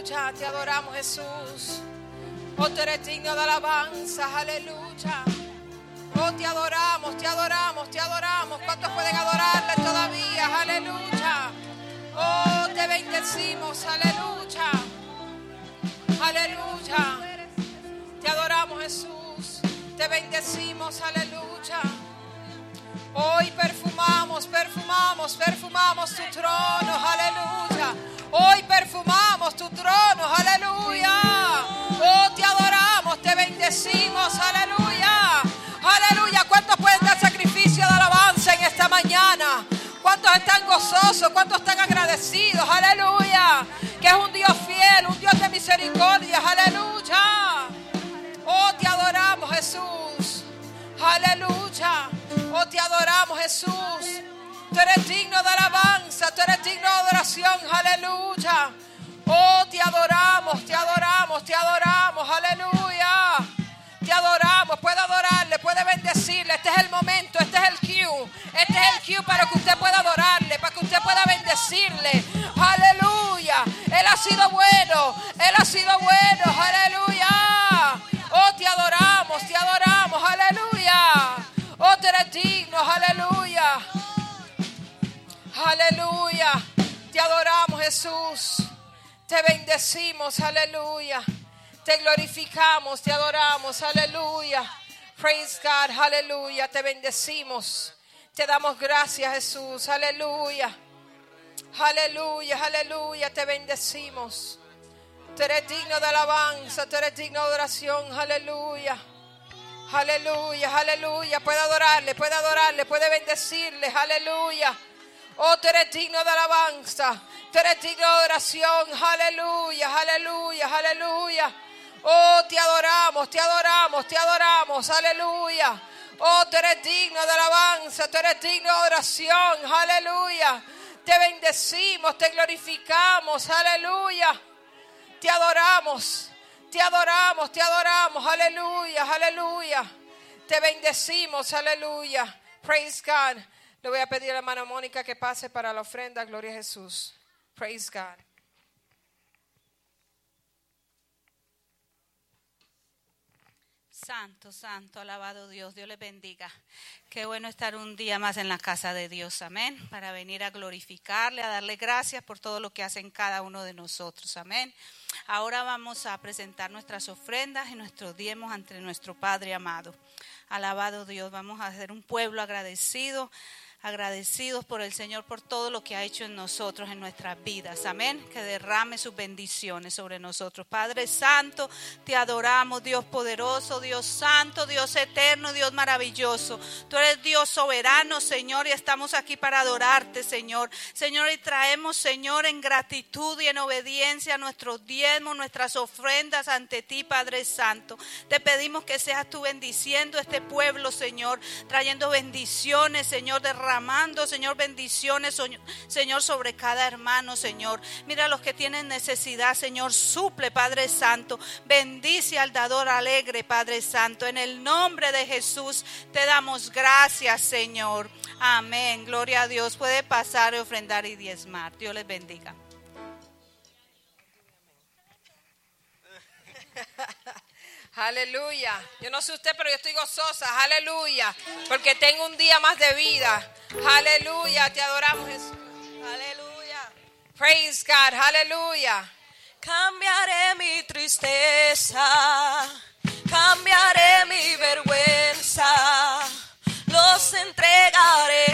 Aleluya, te adoramos Jesús. Oh, tú eres digno de alabanza, aleluya. Oh, te adoramos, te adoramos, te adoramos. ¿Cuántos pueden adorarle todavía? Aleluya. Oh, te bendecimos, aleluya. Aleluya. Te adoramos Jesús. Te bendecimos, aleluya. Hoy perfumamos, perfumamos, perfumamos tu trono, misericordia, aleluya. Oh, te adoramos, Jesús. Aleluya. Oh, te adoramos, Jesús. Tú eres digno de alabanza, tú eres digno de adoración. Aleluya. Oh, te adoramos, te adoramos, te adoramos. Aleluya. Te adoramos. Puede adorarle, puede bendecirle. Este es el momento, este es el cue. Este es el cue para que usted pueda adorarle, para que usted pueda bendecirle. Aleluya. Él ha sido bueno, Él ha sido bueno. Aleluya. Oh, te adoramos, te adoramos. Aleluya. Oh, tú eres digno. Aleluya. Aleluya. Te adoramos, Jesús. Te bendecimos. Aleluya. Te glorificamos, te adoramos. Aleluya. Praise God. Aleluya. Te bendecimos. Te damos gracias, Jesús. Aleluya. Aleluya, aleluya. Te bendecimos. Tú eres digno de alabanza, tú eres digno de adoración. Aleluya. Aleluya, aleluya. Puede adorarle, puede adorarle, puede bendecirle. Aleluya. Oh, tú eres digno de alabanza. Tú eres digno de adoración. Aleluya, aleluya, aleluya. Oh, te adoramos, te adoramos, te adoramos. Aleluya. Oh, tú eres digno de alabanza. Tú eres digno de adoración. Aleluya. Te bendecimos, te glorificamos. Aleluya. Te adoramos, te adoramos, te adoramos. Aleluya, aleluya. Te bendecimos, aleluya. Praise God. Le voy a pedir a la hermana Mónica que pase para la ofrenda. Gloria a Jesús. Praise God. Santo, santo, alabado Dios, Dios les bendiga. Qué bueno estar un día más en la casa de Dios, amén, para venir a glorificarle, a darle gracias por todo lo que hacen cada uno de nosotros, amén. Ahora vamos a presentar nuestras ofrendas y nuestros diezmos ante nuestro Padre amado. Alabado Dios, vamos a ser un pueblo agradecido agradecidos por el Señor por todo lo que ha hecho en nosotros, en nuestras vidas. Amén. Que derrame sus bendiciones sobre nosotros. Padre Santo, te adoramos, Dios poderoso, Dios Santo, Dios eterno, Dios maravilloso. Tú eres Dios soberano, Señor, y estamos aquí para adorarte, Señor. Señor, y traemos, Señor, en gratitud y en obediencia nuestros diezmos, nuestras ofrendas ante ti, Padre Santo. Te pedimos que seas tú bendiciendo este pueblo, Señor, trayendo bendiciones, Señor, de derramando, Señor, bendiciones, Señor, sobre cada hermano, Señor. Mira a los que tienen necesidad, Señor, suple, Padre Santo. Bendice al dador alegre, Padre Santo. En el nombre de Jesús te damos gracias, Señor. Amén. Gloria a Dios. Puede pasar, ofrendar y diezmar. Dios les bendiga. Aleluya. Yo no sé usted, pero yo estoy gozosa. Aleluya. Porque tengo un día más de vida. Aleluya. Te adoramos, Jesús. Aleluya. Praise God. Aleluya. Cambiaré mi tristeza, cambiaré mi vergüenza, los entregaré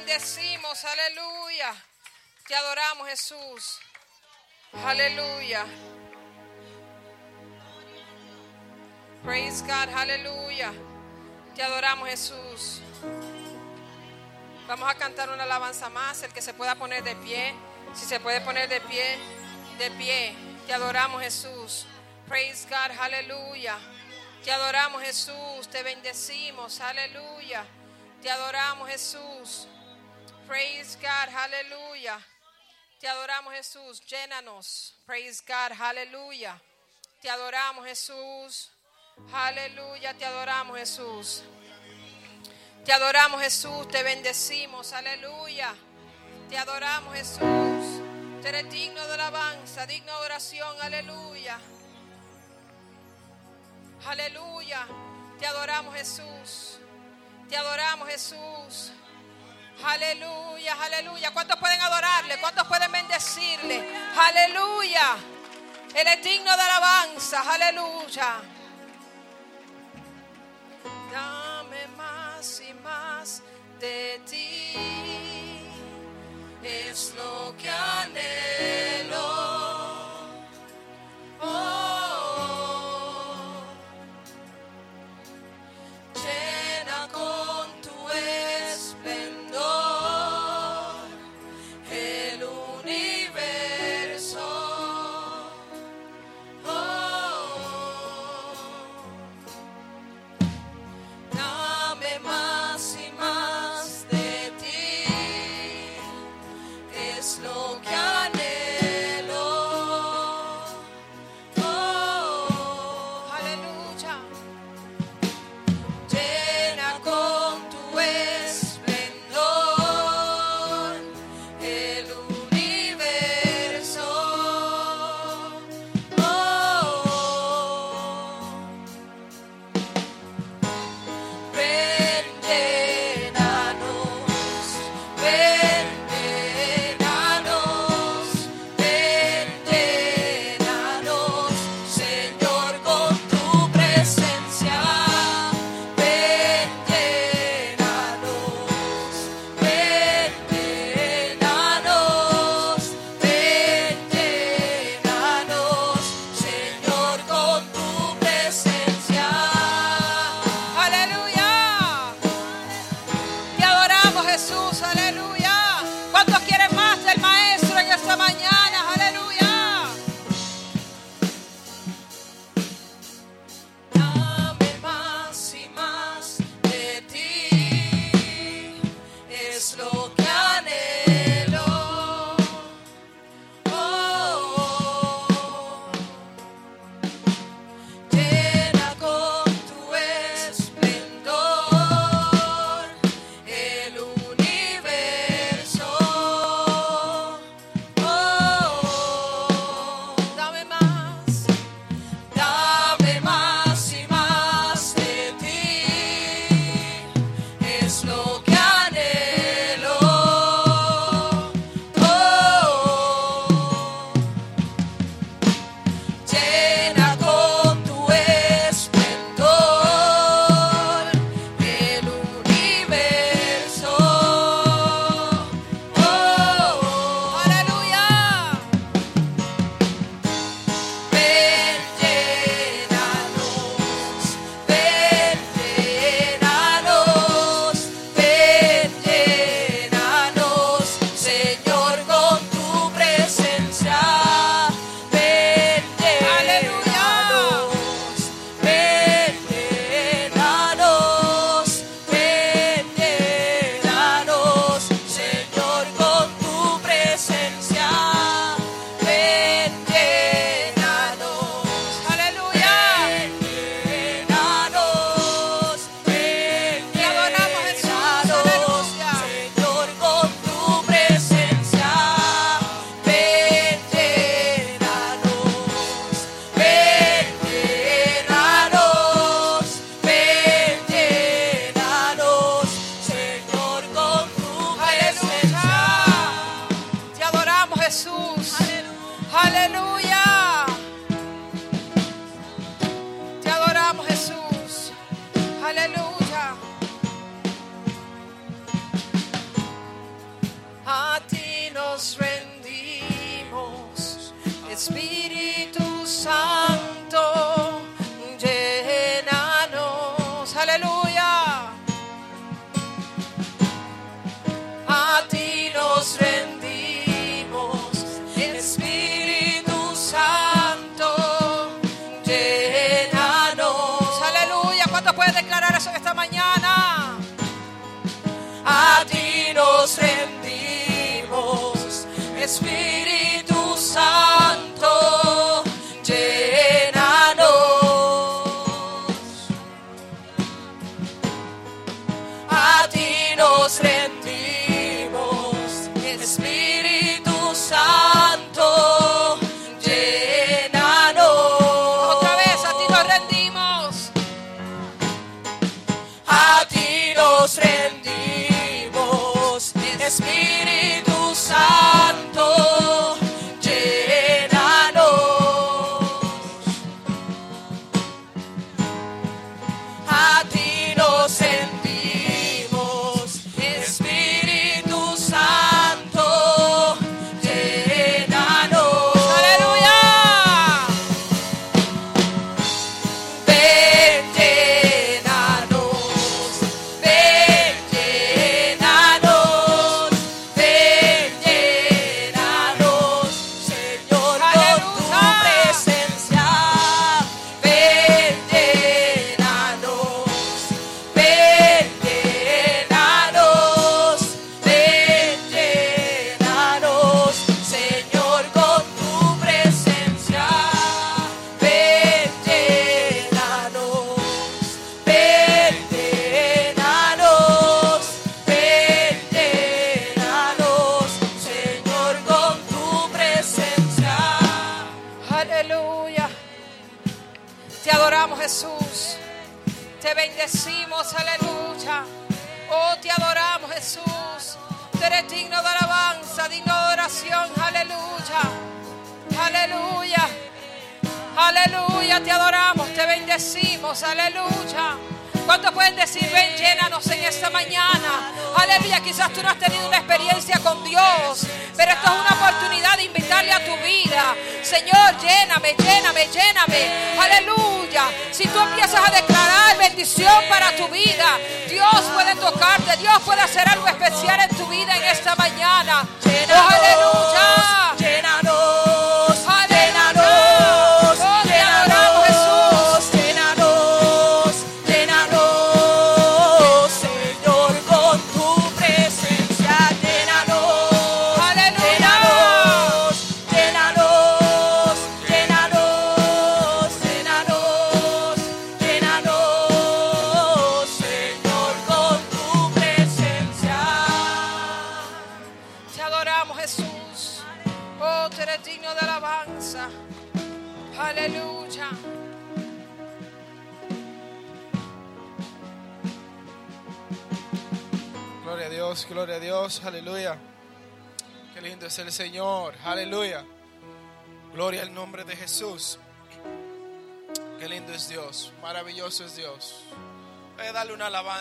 bendecimos. Aleluya. Te adoramos, Jesús. Aleluya. Praise God. Aleluya. Te adoramos, Jesús. Vamos a cantar una alabanza más. El que se pueda poner de pie. Si se puede poner de pie, de pie. Te adoramos, Jesús. Praise God. Aleluya. Te adoramos, Jesús. Te bendecimos. Aleluya. Te adoramos, Jesús. Praise God. Aleluya. Te adoramos, Jesús. Llénanos. Praise God. Aleluya. Te adoramos, Jesús. Aleluya. Te adoramos, Jesús. Te adoramos, Jesús. Te bendecimos. Aleluya. Te adoramos, Jesús. Tú eres digno de alabanza, digno de oración. Aleluya. Aleluya. Te adoramos, Jesús. Te adoramos, Jesús. Aleluya, aleluya. ¿Cuántos pueden adorarle? ¿Cuántos pueden bendecirle? Aleluya. Él es digno de alabanza. Aleluya. Dame más y más de ti. Es lo que anhelo. Oh,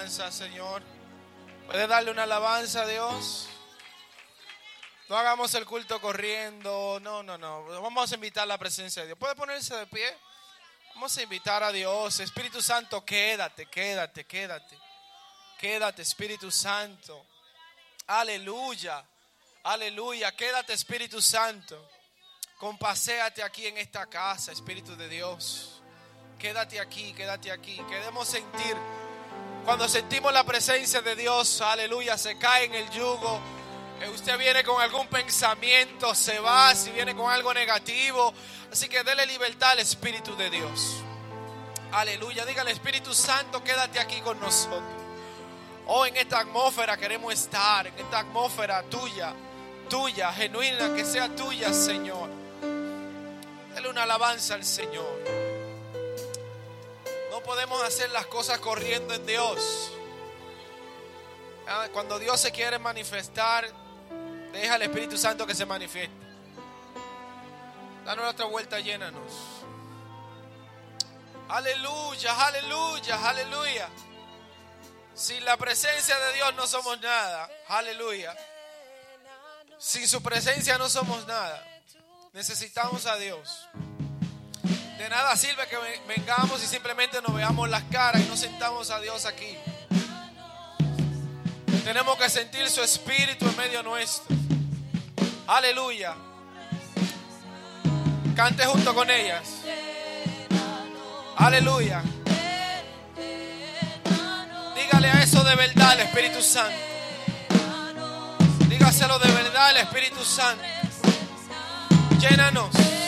Señor. Puede darle una alabanza a Dios. No hagamos el culto corriendo, no, no, no. Vamos a invitar la presencia de Dios. ¿Puede ponerse de pie? Vamos a invitar a Dios. Espíritu Santo, quédate, quédate, quédate. Quédate, Espíritu Santo. Aleluya. Aleluya. Quédate, Espíritu Santo. Compaséate aquí en esta casa, Espíritu de Dios. Quédate aquí, quédate aquí. Queremos sentir. Cuando sentimos la presencia de Dios, aleluya, se cae en el yugo. Eh, Usted viene con algún pensamiento, se va, si viene con algo negativo. Así que dele libertad al Espíritu de Dios. Aleluya, dígale Espíritu Santo, quédate aquí con nosotros. Oh, en esta atmósfera queremos estar, en esta atmósfera tuya, tuya, genuina, que sea tuya, Señor. Dale una alabanza al Señor. No podemos hacer las cosas corriendo en Dios. Ah, cuando Dios se quiere manifestar, deja al Espíritu Santo que se manifieste. Danos otra vuelta, llénanos. Aleluya, aleluya, aleluya. Sin la presencia de Dios no somos nada. Aleluya. Sin su presencia no somos nada. Necesitamos a Dios. De nada sirve que vengamos y simplemente nos veamos las caras y no sentamos a Dios aquí. Tenemos que sentir su espíritu en medio nuestro. Aleluya. Cante junto con ellas. Aleluya. Dígale a eso de verdad al Espíritu Santo. Dígaselo de verdad al Espíritu Santo. Llénanos.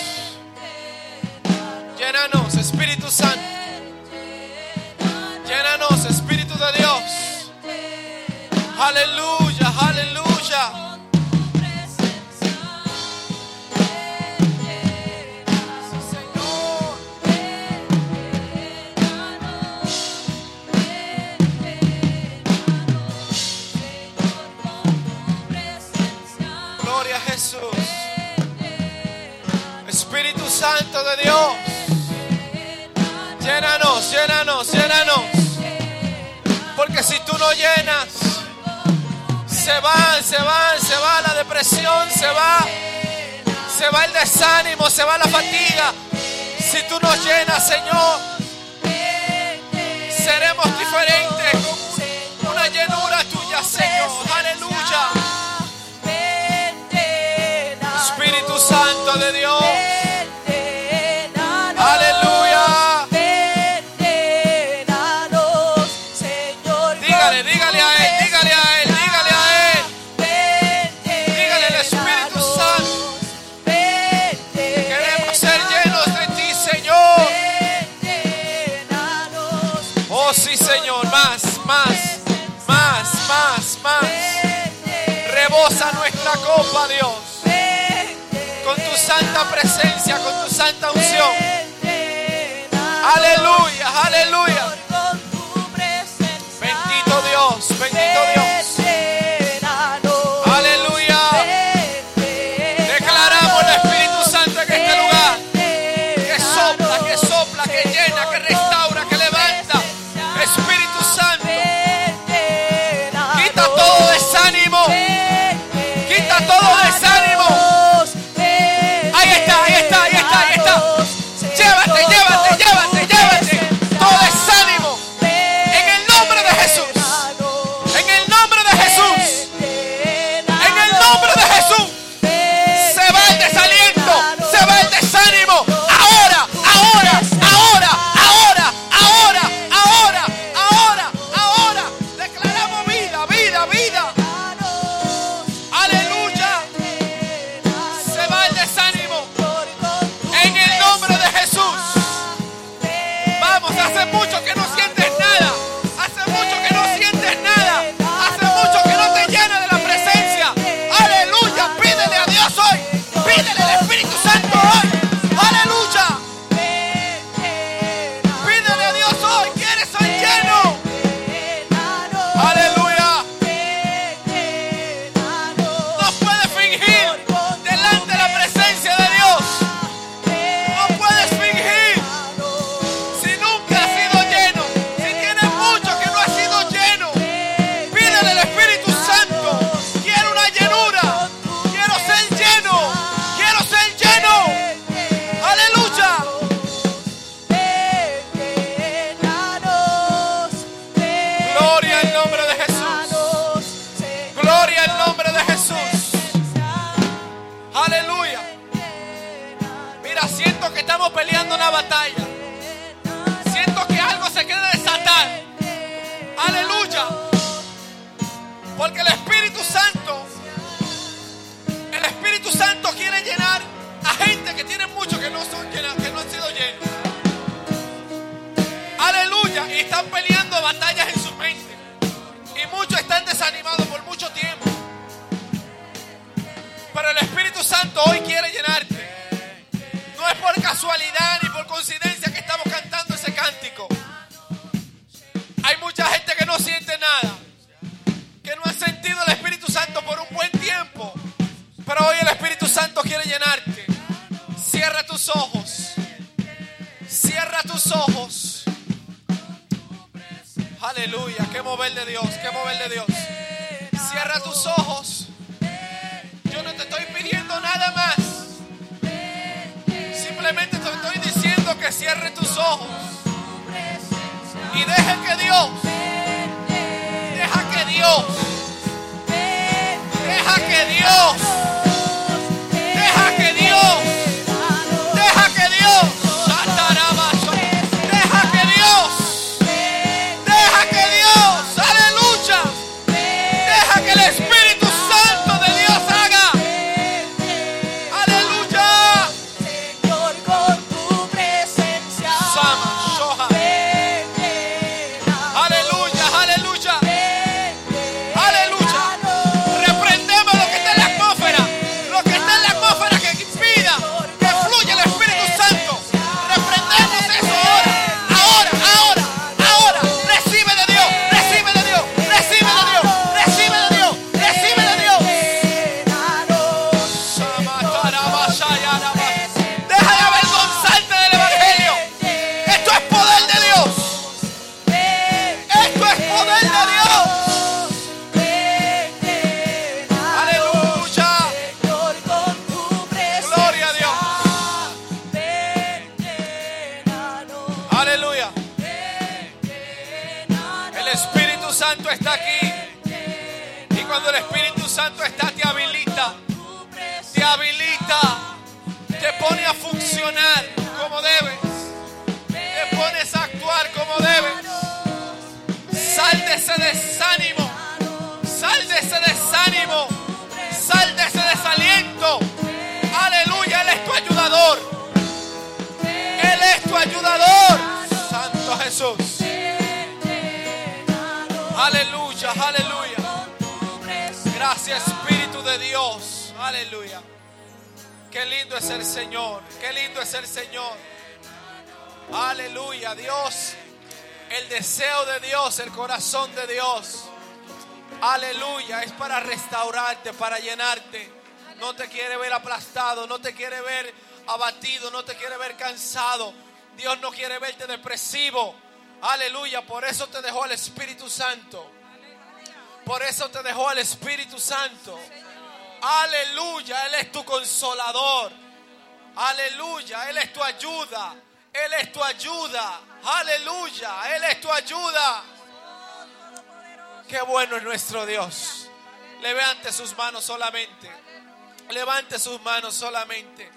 Llénanos, Espíritu Santo. Llénanos, Espíritu de Dios. Aleluya, aleluya. Santo de Dios llénanos. Porque si tú no llenas, se va, se va, se va la depresión, se va, se va el desánimo, se va la fatiga. Si tú nos llenas, Señor, seremos diferentes. santa unción. De Dios. Aleluya, es para restaurarte, para llenarte. No te quiere ver aplastado, no te quiere ver abatido, no te quiere ver cansado. Dios no quiere verte depresivo. Aleluya, por eso te dejó el Espíritu Santo. Por eso te dejó el Espíritu Santo. Aleluya, Él es tu consolador. Aleluya, Él es tu ayuda. Él es tu ayuda. Aleluya, Él es tu ayuda. Qué bueno es nuestro Dios. Levante sus manos solamente. Levante sus manos solamente.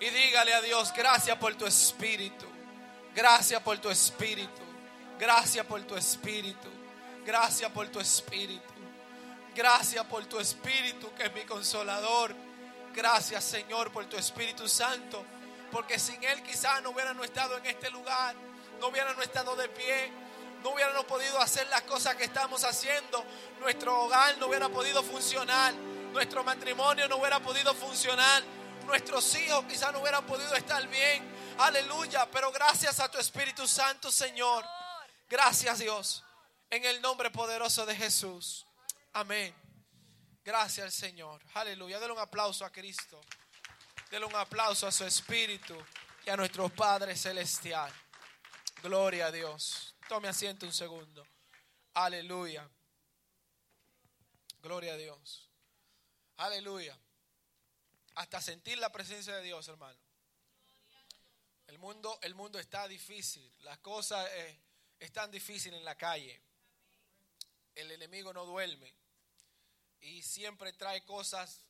Y dígale a Dios, gracias por tu espíritu. Gracias por tu espíritu. Gracias por tu espíritu. Gracias por tu espíritu. Gracias por tu espíritu que es mi consolador. Gracias Señor por tu Espíritu Santo. Porque sin Él quizás no hubiéramos estado en este lugar. No hubiéramos estado de pie. No hubiéramos podido hacer las cosas que estamos haciendo. Nuestro hogar no hubiera podido funcionar. Nuestro matrimonio no hubiera podido funcionar. Nuestros hijos quizás no hubieran podido estar bien. Aleluya. Pero gracias a tu Espíritu Santo, Señor. Gracias Dios. En el nombre poderoso de Jesús. Amén. Gracias al Señor. Aleluya. Dele un aplauso a Cristo. Dele un aplauso a su Espíritu y a nuestro Padre Celestial. Gloria a Dios. Tome asiento un segundo. Aleluya. Gloria a Dios. Aleluya. Hasta sentir la presencia de Dios, hermano. El mundo, el mundo está difícil. Las cosas eh, están difíciles en la calle. El enemigo no duerme. Y siempre trae cosas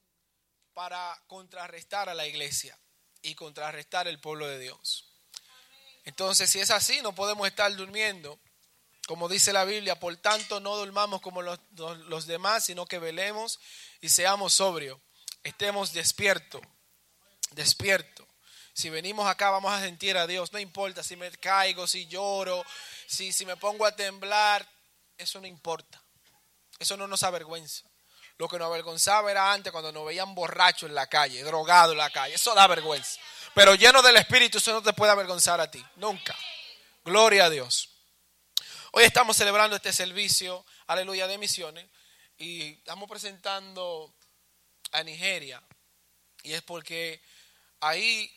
para contrarrestar a la iglesia y contrarrestar el pueblo de Dios. Entonces, si es así, no podemos estar durmiendo. Como dice la Biblia, por tanto no durmamos como los, los- demás, sino que velemos y seamos sobrios. Estemos despiertos, despiertos. Si venimos acá vamos a sentir a Dios, no importa si me caigo, si lloro, si, si me pongo a temblar, eso no importa. Eso no nos avergüenza. Lo que nos avergonzaba era antes cuando nos veían borrachos en la calle, drogados en la calle. Eso da vergüenza. Pero lleno del Espíritu, eso no te puede avergonzar a ti. Nunca. Gloria a Dios. Hoy estamos celebrando este servicio, aleluya, de misiones. Y estamos presentando a Nigeria. Y es porque ahí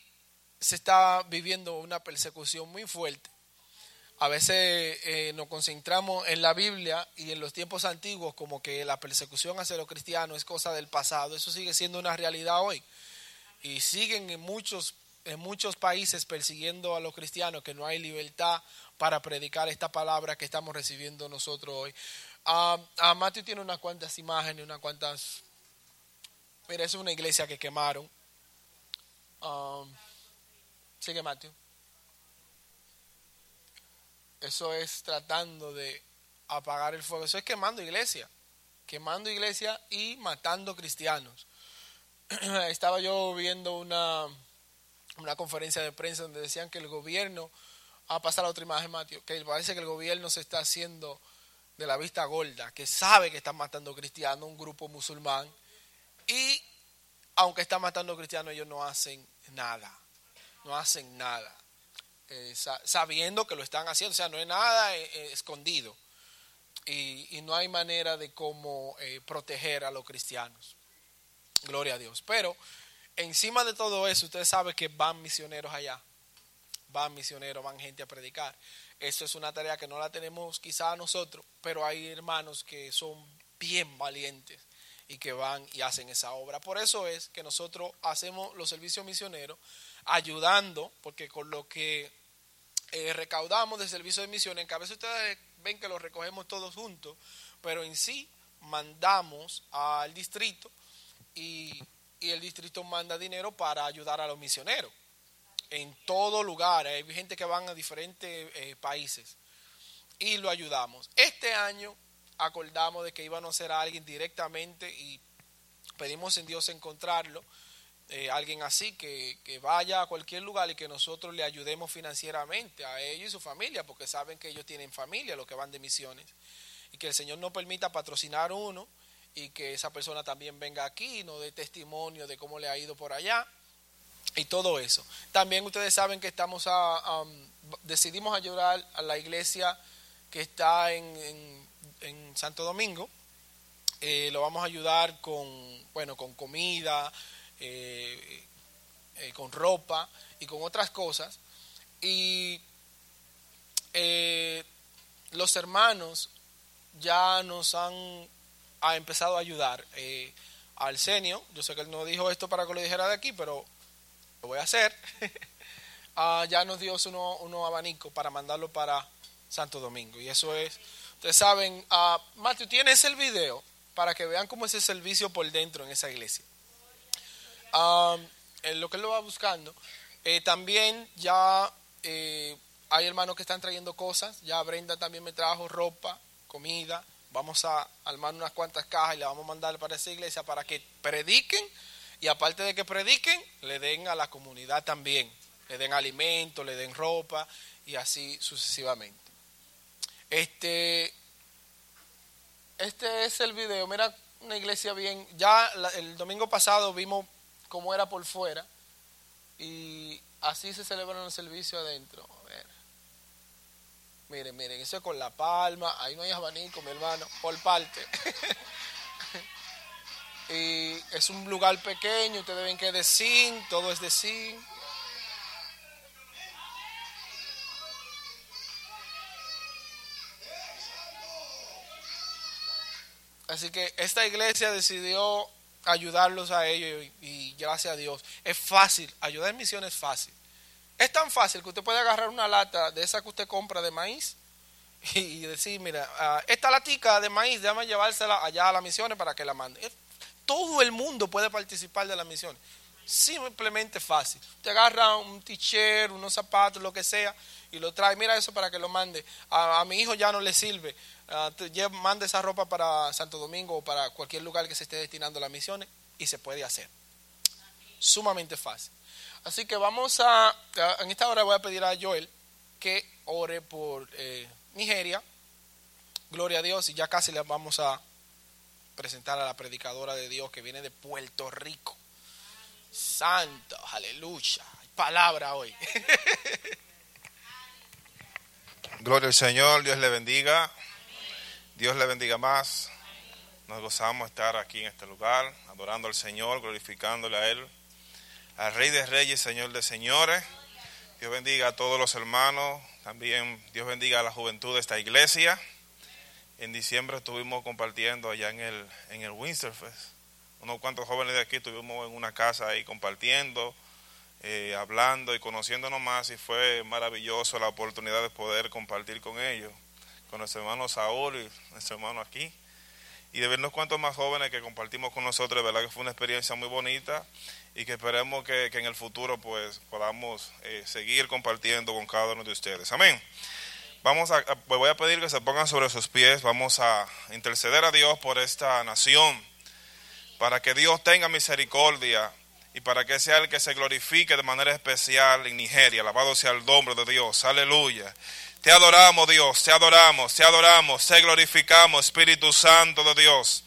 se está viviendo una persecución muy fuerte. A veces eh, nos concentramos en la Biblia y en los tiempos antiguos como que la persecución hacia los cristianos es cosa del pasado. Eso sigue siendo una realidad hoy. Y siguen en muchos en muchos países persiguiendo a los cristianos que no hay libertad para predicar esta palabra que estamos recibiendo nosotros hoy. Uh, Matthew tiene unas cuantas imágenes, unas cuantas... Mira, es una iglesia que quemaron. Um, sigue Matthew. Eso es tratando de apagar el fuego. Eso es quemando iglesia. Quemando iglesia y matando cristianos. Estaba yo viendo una, una conferencia de prensa donde decían que el gobierno, a pasar a otra imagen, Mateo, que parece que el gobierno se está haciendo de la vista gorda, que sabe que están matando cristianos, un grupo musulmán, y aunque están matando cristianos, ellos no hacen nada, no hacen nada, eh, sabiendo que lo están haciendo, o sea, no es nada eh, eh, escondido, y, no hay manera de cómo proteger a los cristianos. Gloria a Dios. Pero encima de todo eso, ustedes saben que van misioneros allá, van misioneros, van gente a predicar. Eso es una tarea que no la tenemos quizá nosotros, pero hay hermanos que son bien valientes y que van y hacen esa obra. Por eso es que nosotros hacemos los servicios misioneros ayudando, porque con lo que eh, recaudamos de servicio de misiones, que a veces ustedes ven que lo recogemos todos juntos, pero en sí mandamos al distrito y, el distrito manda dinero para ayudar a los misioneros en todo lugar. Hay gente que van a diferentes eh, países y lo ayudamos. Este año acordamos de que íbamos a hacer a alguien directamente y pedimos en Dios encontrarlo. Eh, alguien así que, que, vaya a cualquier lugar y que nosotros le ayudemos financieramente a ellos y su familia, porque saben que ellos tienen familia, los que van de misiones, y que el Señor nos permita patrocinar uno y que esa persona también venga aquí, nos dé testimonio de cómo le ha ido por allá y todo eso. También ustedes saben que estamos a, decidimos ayudar a la iglesia que está en, en, Santo Domingo. Eh, lo vamos a ayudar con, bueno, con comida, eh, eh, con ropa y con otras cosas. Y los hermanos ya nos han ha empezado a ayudar eh, al senio. Yo sé que él no dijo esto para que lo dijera de aquí, pero lo voy a hacer. Ah, ya nos dio uno, uno abanico para mandarlo para Santo Domingo. Y eso es, ustedes saben, uh, Matthew, tienes el video para que vean cómo es el servicio por dentro en esa iglesia. en lo que él lo va buscando. Eh, también ya eh, hay hermanos que están trayendo cosas. Ya Brenda también me trajo ropa, comida, vamos a armar unas cuantas cajas y le vamos a mandar para esa iglesia para que prediquen y aparte de que prediquen, le den a la comunidad también, le den alimento, le den ropa y así sucesivamente. Este, este es el video, mira una iglesia bien, ya el domingo pasado vimos cómo era por fuera y así se celebran el servicio adentro. Miren, miren, eso es con la palma, ahí no hay abanico, mi hermano, por parte. y es un lugar pequeño, ustedes ven que es de zinc, todo es de zinc. Así que esta iglesia decidió ayudarlos a ellos y, y, gracias a Dios. Es fácil, ayudar en misión es fácil. Es tan fácil que usted puede agarrar una lata de esa que usted compra de maíz y decir, mira, ah, esta latica de maíz, déjame llevársela allá a las misiones para que la mande. Todo el mundo puede participar de las misiones. Simplemente fácil. Usted agarra un t-shirt, unos zapatos, lo que sea, y lo trae. Mira eso para que lo mande. A, mi hijo ya no le sirve. Uh, mande esa ropa para Santo Domingo o para cualquier lugar que se esté destinando a las misiones y se puede hacer. Sumamente fácil. Así que vamos a, en esta hora voy a pedir a Joel que ore por eh, Nigeria. Gloria a Dios y ya casi le vamos a presentar a la predicadora de Dios que viene de Puerto Rico. Santo, aleluya. palabra hoy. Gloria al Señor, Dios le bendiga. Dios le bendiga más. Nos gozamos estar aquí en este lugar, adorando al Señor, glorificándole a Él al Rey de Reyes, Señor de Señores. Dios bendiga a todos los hermanos, también Dios bendiga a la juventud de esta iglesia. En diciembre estuvimos compartiendo allá en el, en el Winsterfest. Unos cuantos jóvenes de aquí estuvimos en una casa ahí compartiendo eh, hablando y conociéndonos más y fue maravilloso la oportunidad de poder compartir con ellos, con nuestro hermano Saúl y nuestro hermano aquí y de vernos cuantos más jóvenes que compartimos con nosotros, de verdad que fue una experiencia muy bonita y que esperemos que, en el futuro pues podamos eh, seguir compartiendo con cada uno de ustedes. Amén. Vamos a, pues voy a pedir que se pongan sobre sus pies, vamos a interceder a Dios por esta nación, para que Dios tenga misericordia y para que sea el que se glorifique de manera especial en Nigeria. Alabado sea el nombre de Dios, aleluya. Te adoramos Dios, te adoramos, te adoramos, te glorificamos, Espíritu Santo de Dios,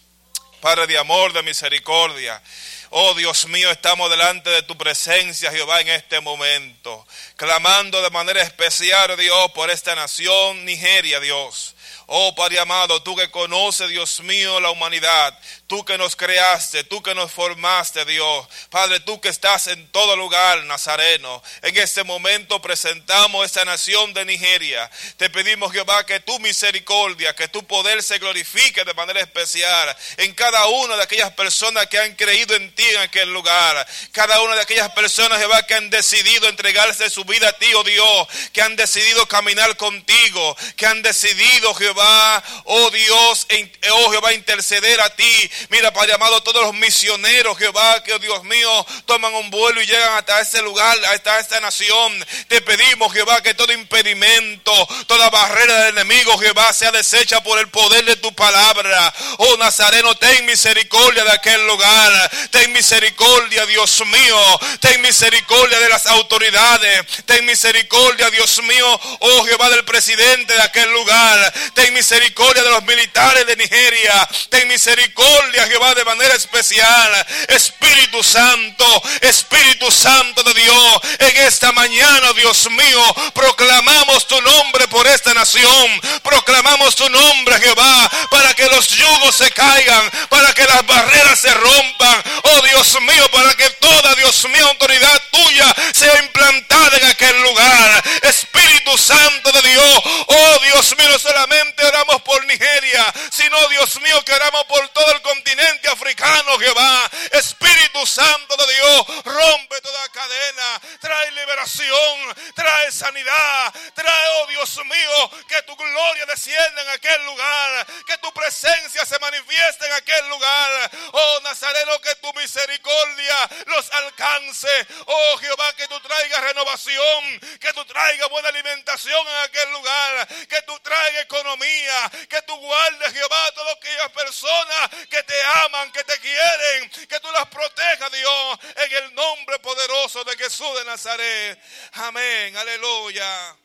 Padre de amor, de misericordia. Oh Dios mío, estamos delante de tu presencia, Jehová, en este momento, clamando de manera especial, Dios, por esta nación, Nigeria, Dios. Oh Padre amado, tú que conoces, Dios mío, la humanidad, tú que nos creaste, tú que nos formaste, Dios. Padre, tú que estás en todo lugar, Nazareno. En este momento presentamos esta nación de Nigeria. Te pedimos, Jehová, que tu misericordia, que tu poder se glorifique de manera especial en cada una de aquellas personas que han creído en ti en aquel lugar. Cada una de aquellas personas, Jehová, que han decidido entregarse su vida a ti, oh Dios, que han decidido caminar contigo, que han decidido, Jehová, oh Dios, oh Jehová, interceder a ti Mira, Padre amado, todos los misioneros, Jehová, que oh Dios mío, toman un vuelo y llegan hasta ese lugar, hasta esta nación. Te pedimos, Jehová, que todo impedimento, toda barrera del enemigo, Jehová, sea deshecha por el poder de tu palabra. Oh Nazareno, ten misericordia de aquel lugar. Ten misericordia, Dios mío. Ten misericordia de las autoridades. Ten misericordia, Dios mío, oh Jehová, del presidente de aquel lugar. Ten misericordia de los militares de Nigeria. Ten misericordia Jehová, de manera especial. Espíritu Santo, Espíritu Santo de Dios, en esta mañana, Dios mío, proclamamos tu nombre por esta nación. Proclamamos tu nombre, Jehová, para que los yugos se caigan, para que las barreras se rompan. Oh Dios mío, para que toda, Dios mío, autoridad tuya sea implantada en aquel lugar. Espíritu Santo de Dios, oh Dios mío, no solamente oramos por Nigeria, sino Dios mío, que oramos por todo el continente continente africano, Jehová. Espíritu Santo de Dios, rompe toda cadena, trae liberación, trae sanidad, trae, oh Dios mío, que tu gloria descienda en aquel lugar, que tu presencia se manifieste en aquel lugar. Oh Nazareno, que tu misericordia los alcance. Oh Jehová, que tú traigas renovación, que tú traigas buena alimentación en aquel lugar, que tú traigas economía, que tú guardes, Jehová, a todas aquellas personas que te te aman, que te quieren, que tú las protejas, Dios, en el nombre poderoso de Jesús de Nazaret. Amén, aleluya.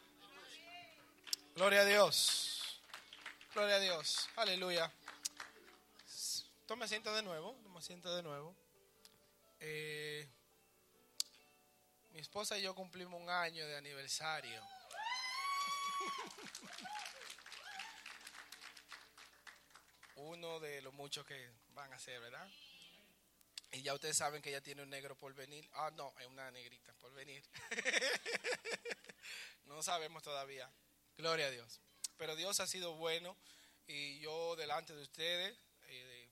Gloria a Dios. Gloria a Dios. Aleluya. Tome asiento de nuevo. Tome asiento de nuevo. Eh, mi esposa y yo cumplimos un año de aniversario. uno de los muchos que van a ser, ¿verdad? Y ya ustedes saben que ella tiene un negro por venir. Ah, no, es una negrita por venir. no sabemos todavía. Gloria a Dios. Pero Dios ha sido bueno y yo delante de ustedes eh,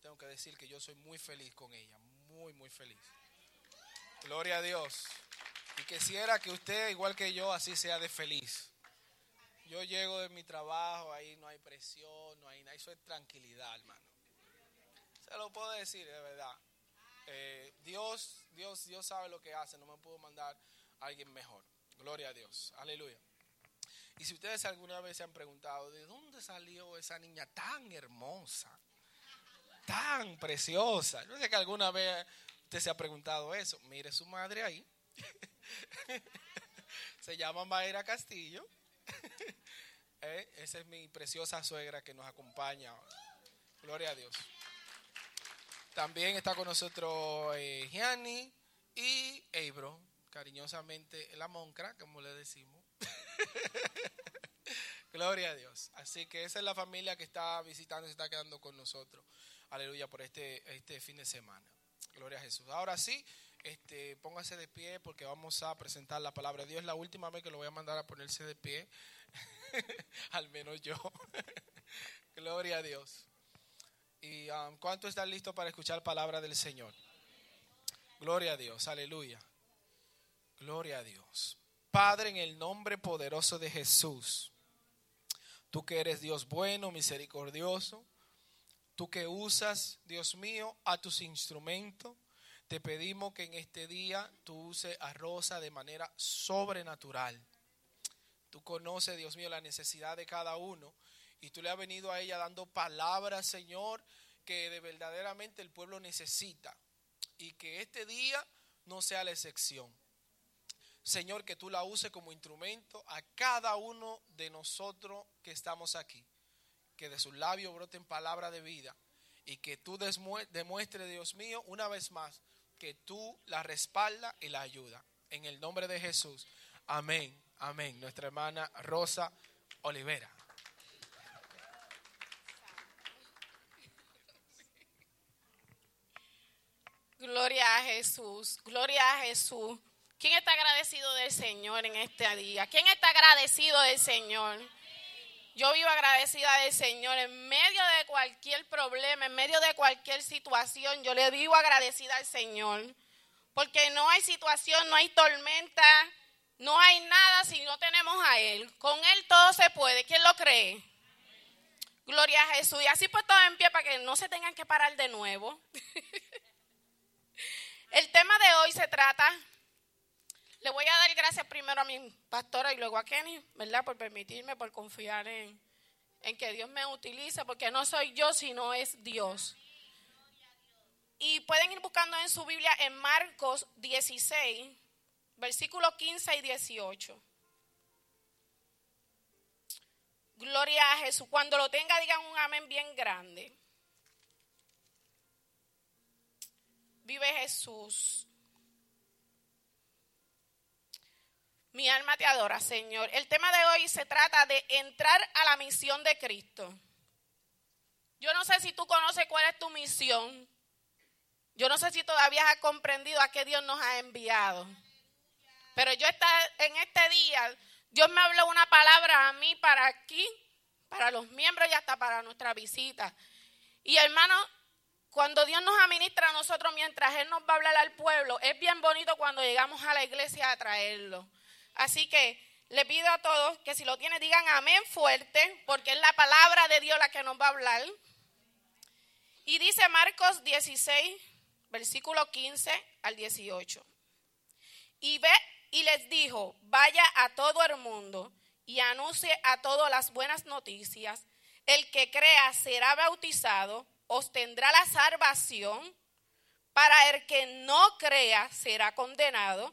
tengo que decir que yo soy muy feliz con ella. Muy, muy feliz. Gloria a Dios. Y quisiera que usted, igual que yo, así sea de feliz. Yo llego de mi trabajo, ahí no hay presión, no hay nada, eso es tranquilidad, hermano. Se lo puedo decir, de verdad. Eh, Dios, Dios, Dios sabe lo que hace, no me puedo mandar a alguien mejor. Gloria a Dios, aleluya. Y si ustedes alguna vez se han preguntado, ¿de dónde salió esa niña tan hermosa? Tan preciosa. Yo sé que alguna vez usted se ha preguntado eso. Mire su madre ahí. se llama Mayra Castillo. Eh, esa es mi preciosa suegra que nos acompaña. Gloria a Dios. También está con nosotros eh, Gianni y Ebro, cariñosamente la Moncra, como le decimos. Gloria a Dios. Así que esa es la familia que está visitando y se está quedando con nosotros. Aleluya por este, este fin de semana. Gloria a Jesús. Ahora sí, este, póngase de pie porque vamos a presentar la palabra de Dios. Es la última vez que lo voy a mandar a ponerse de pie. Al menos yo. Gloria a Dios. ¿Y um, cuánto están listos para escuchar palabra del Señor? Gloria a Dios. Aleluya. Gloria a Dios. Padre, en el nombre poderoso de Jesús, tú que eres Dios bueno, misericordioso, tú que usas, Dios mío, a tus instrumentos, te pedimos que en este día tú uses a Rosa de manera sobrenatural. Tú conoces, Dios mío, la necesidad de cada uno y tú le has venido a ella dando palabras, Señor, que de verdaderamente el pueblo necesita y que este día no sea la excepción. Señor, que tú la uses como instrumento a cada uno de nosotros que estamos aquí. Que de sus labios broten palabras de vida y que tú demuestres, Dios mío, una vez más, que tú la respalda y la ayuda. En el nombre de Jesús. Amén. Amén. Nuestra hermana Rosa Olivera. Gloria a Jesús, gloria a Jesús. ¿Quién está agradecido del Señor en este día? ¿Quién está agradecido del Señor? Yo vivo agradecida del Señor en medio de cualquier problema, en medio de cualquier situación. Yo le vivo agradecida al Señor. Porque no hay situación, no hay tormenta, no hay nada si no tenemos a Él. Con Él todo se puede. ¿Quién lo cree? Gloria a Jesús. Y así pues todo en pie para que no se tengan que parar de nuevo. El tema de hoy se trata, le voy a dar gracias primero a mi pastora y luego a Kenny, ¿verdad? Por permitirme, por confiar en, en que Dios me utiliza, porque no soy yo, sino es Dios. Y pueden ir buscando en su Biblia en Marcos 16, versículos 15 y 18. Gloria a Jesús. Cuando lo tenga, digan un amén bien grande. vive Jesús. Mi alma te adora, Señor. El tema de hoy se trata de entrar a la misión de Cristo. Yo no sé si tú conoces cuál es tu misión. Yo no sé si todavía has comprendido a qué Dios nos ha enviado. Pero yo está, en este día, Dios me habló una palabra a mí para aquí, para los miembros y hasta para nuestra visita. Y hermano, cuando Dios nos administra a nosotros mientras Él nos va a hablar al pueblo, es bien bonito cuando llegamos a la iglesia a traerlo. Así que le pido a todos que si lo tienen digan amén fuerte, porque es la palabra de Dios la que nos va a hablar. Y dice Marcos 16, versículo 15 al 18. Y ve y les dijo, vaya a todo el mundo y anuncie a todos las buenas noticias. El que crea será bautizado obtendrá la salvación, para el que no crea será condenado,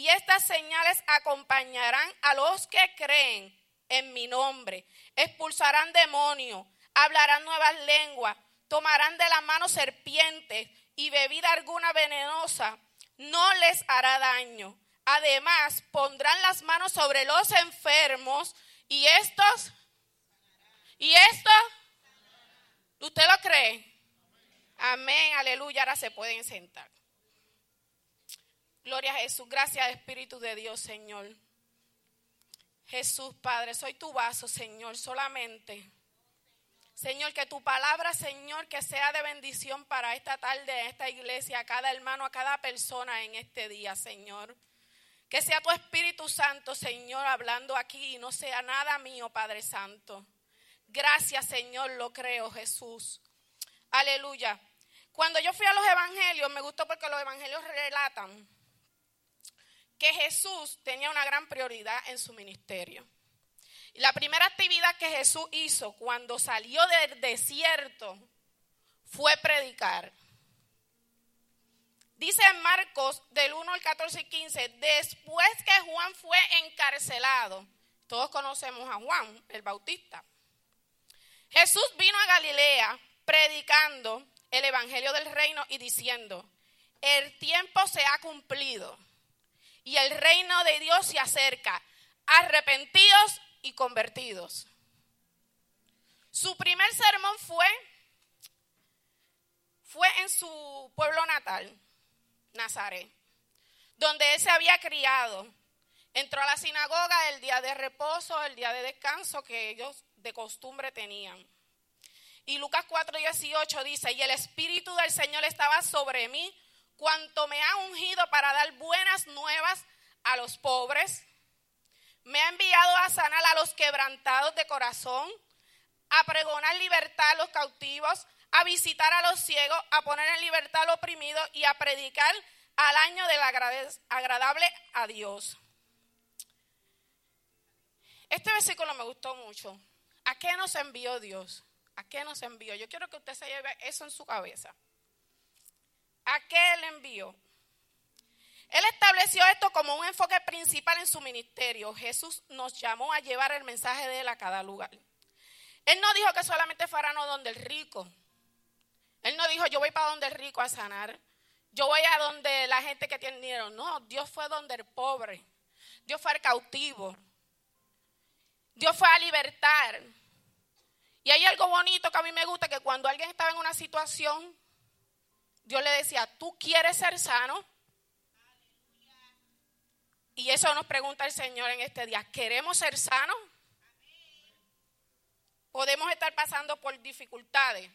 y estas señales acompañarán a los que creen en mi nombre, expulsarán demonios, hablarán nuevas lenguas, tomarán de la mano serpientes y bebida alguna venenosa no les hará daño. Además, pondrán las manos sobre los enfermos y estos, y estos ¿Usted lo cree? Amén, aleluya. Ahora se pueden sentar. Gloria a Jesús. Gracias, Espíritu de Dios, Señor. Jesús, Padre, soy tu vaso, Señor, solamente. Señor, que tu palabra, Señor, que sea de bendición para esta tarde, esta iglesia, a cada hermano, a cada persona en este día, Señor. Que sea tu Espíritu Santo, Señor, hablando aquí y no sea nada mío, Padre Santo. Gracias, Señor, lo creo, Jesús. Aleluya. Cuando yo fui a los evangelios, me gustó porque los evangelios relatan que Jesús tenía una gran prioridad en su ministerio. La primera actividad que Jesús hizo cuando salió del desierto fue predicar. Dice en Marcos del 1 al 14 y 15, después que Juan fue encarcelado, todos conocemos a Juan, el Bautista. Jesús vino a Galilea predicando el Evangelio del Reino y diciendo, el tiempo se ha cumplido y el reino de Dios se acerca, arrepentidos y convertidos. Su primer sermón fue, fue en su pueblo natal, Nazaret, donde él se había criado. Entró a la sinagoga el día de reposo, el día de descanso que ellos de costumbre tenían. Y Lucas 4:18 dice, y el Espíritu del Señor estaba sobre mí, cuanto me ha ungido para dar buenas nuevas a los pobres, me ha enviado a sanar a los quebrantados de corazón, a pregonar libertad a los cautivos, a visitar a los ciegos, a poner en libertad al oprimido y a predicar al año del agradable a Dios. Este versículo me gustó mucho. ¿A qué nos envió Dios? ¿A qué nos envió? Yo quiero que usted se lleve eso en su cabeza. ¿A qué Él envió? Él estableció esto como un enfoque principal en su ministerio. Jesús nos llamó a llevar el mensaje de Él a cada lugar. Él no dijo que solamente fuéramos donde el rico. Él no dijo, yo voy para donde el rico a sanar. Yo voy a donde la gente que tiene dinero. No, Dios fue donde el pobre. Dios fue al cautivo. Dios fue a libertar. Y hay algo bonito que a mí me gusta, que cuando alguien estaba en una situación, Dios le decía, ¿tú quieres ser sano? Y eso nos pregunta el Señor en este día. ¿Queremos ser sanos? Podemos estar pasando por dificultades,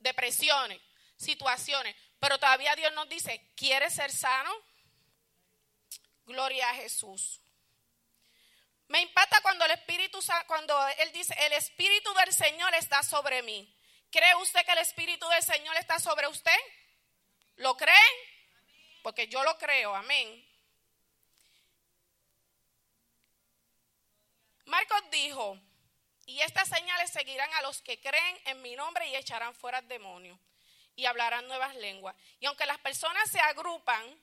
depresiones, situaciones, pero todavía Dios nos dice, ¿quieres ser sano? Gloria a Jesús. Me impacta cuando el Espíritu, cuando Él dice, el Espíritu del Señor está sobre mí. ¿Cree usted que el Espíritu del Señor está sobre usted? ¿Lo cree? Porque yo lo creo, amén. Marcos dijo, y estas señales seguirán a los que creen en mi nombre y echarán fuera demonios y hablarán nuevas lenguas. Y aunque las personas se agrupan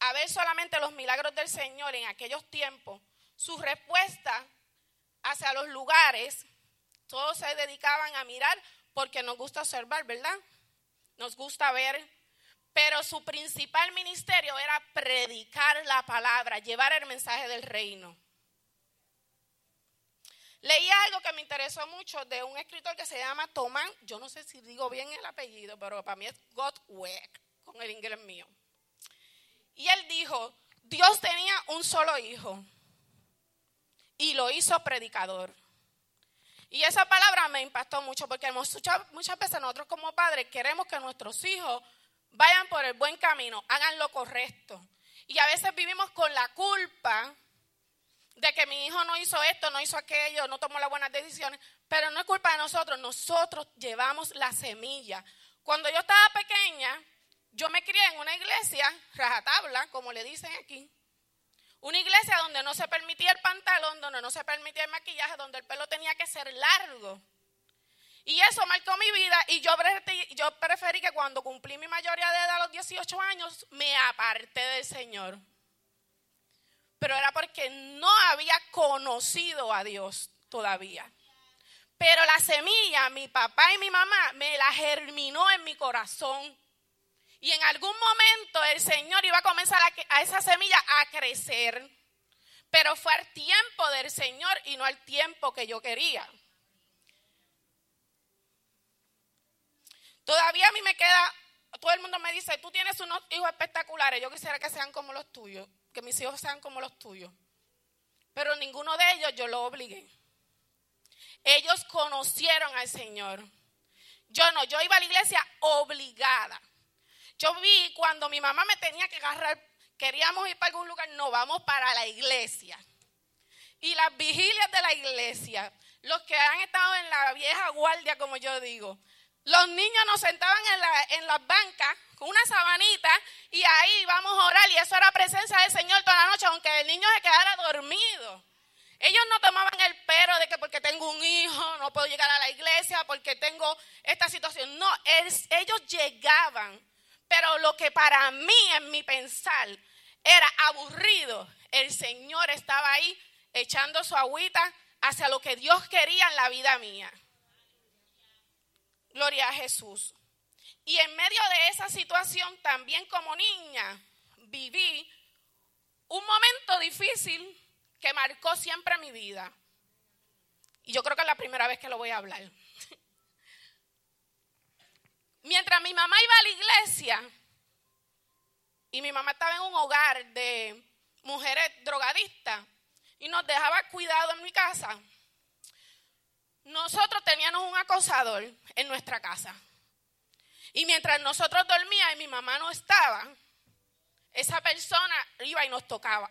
a ver solamente los milagros del Señor en aquellos tiempos, su respuesta hacia los lugares, todos se dedicaban a mirar porque nos gusta observar, ¿verdad? Nos gusta ver. Pero su principal ministerio era predicar la palabra, llevar el mensaje del reino. Leí algo que me interesó mucho de un escritor que se llama Tomás, yo no sé si digo bien el apellido, pero para mí es Godweck, con el inglés mío. Y él dijo, Dios tenía un solo hijo y lo hizo predicador. Y esa palabra me impactó mucho porque muchas, muchas veces nosotros como padres queremos que nuestros hijos vayan por el buen camino, hagan lo correcto. Y a veces vivimos con la culpa de que mi hijo no hizo esto, no hizo aquello, no tomó las buenas decisiones, pero no es culpa de nosotros, nosotros llevamos la semilla. Cuando yo estaba pequeña, yo me crié en una iglesia, rajatabla, como le dicen aquí, una iglesia donde no se permitía el pantalón, donde no se permitía el maquillaje, donde el pelo tenía que ser largo. Y eso marcó mi vida y yo preferí, que cuando cumplí mi mayoría de edad a los 18 años me aparté del Señor pero era porque no había conocido a Dios todavía. Pero la semilla, mi papá y mi mamá, me la germinó en mi corazón. Y en algún momento el Señor iba a comenzar a, esa semilla a crecer. Pero fue al tiempo del Señor y no al tiempo que yo quería. Todavía a mí me queda, todo el mundo me dice, tú tienes unos hijos espectaculares, yo quisiera que sean como los tuyos que mis hijos sean como los tuyos. Pero ninguno de ellos yo lo obligué. Ellos conocieron al Señor. Yo no, yo iba a la iglesia obligada. Yo vi cuando mi mamá me tenía que agarrar, queríamos ir para algún lugar, no, vamos para la iglesia. Y las vigilias de la iglesia, los que han estado en la vieja guardia, como yo digo, los niños nos sentaban en, la, en las bancas con una sabanita y ahí vamos a orar y eso era presencia del Señor toda la noche, aunque el niño se quedara dormido. Ellos no tomaban el pero de que porque tengo un hijo no puedo llegar a la iglesia, porque tengo esta situación. No, ellos llegaban, pero lo que para mí en mi pensar era aburrido, el Señor estaba ahí echando su agüita hacia lo que Dios quería en la vida mía. Gloria a Jesús. Y en medio de esa situación, también como niña, viví un momento difícil que marcó siempre mi vida. Y yo creo que es la primera vez que lo voy a hablar. Mientras mi mamá iba a la iglesia y mi mamá estaba en un hogar de mujeres drogadistas y nos dejaba cuidado en mi casa, nosotros teníamos un acosador en nuestra casa. Y mientras nosotros dormíamos y mi mamá no estaba, esa persona iba y nos tocaba.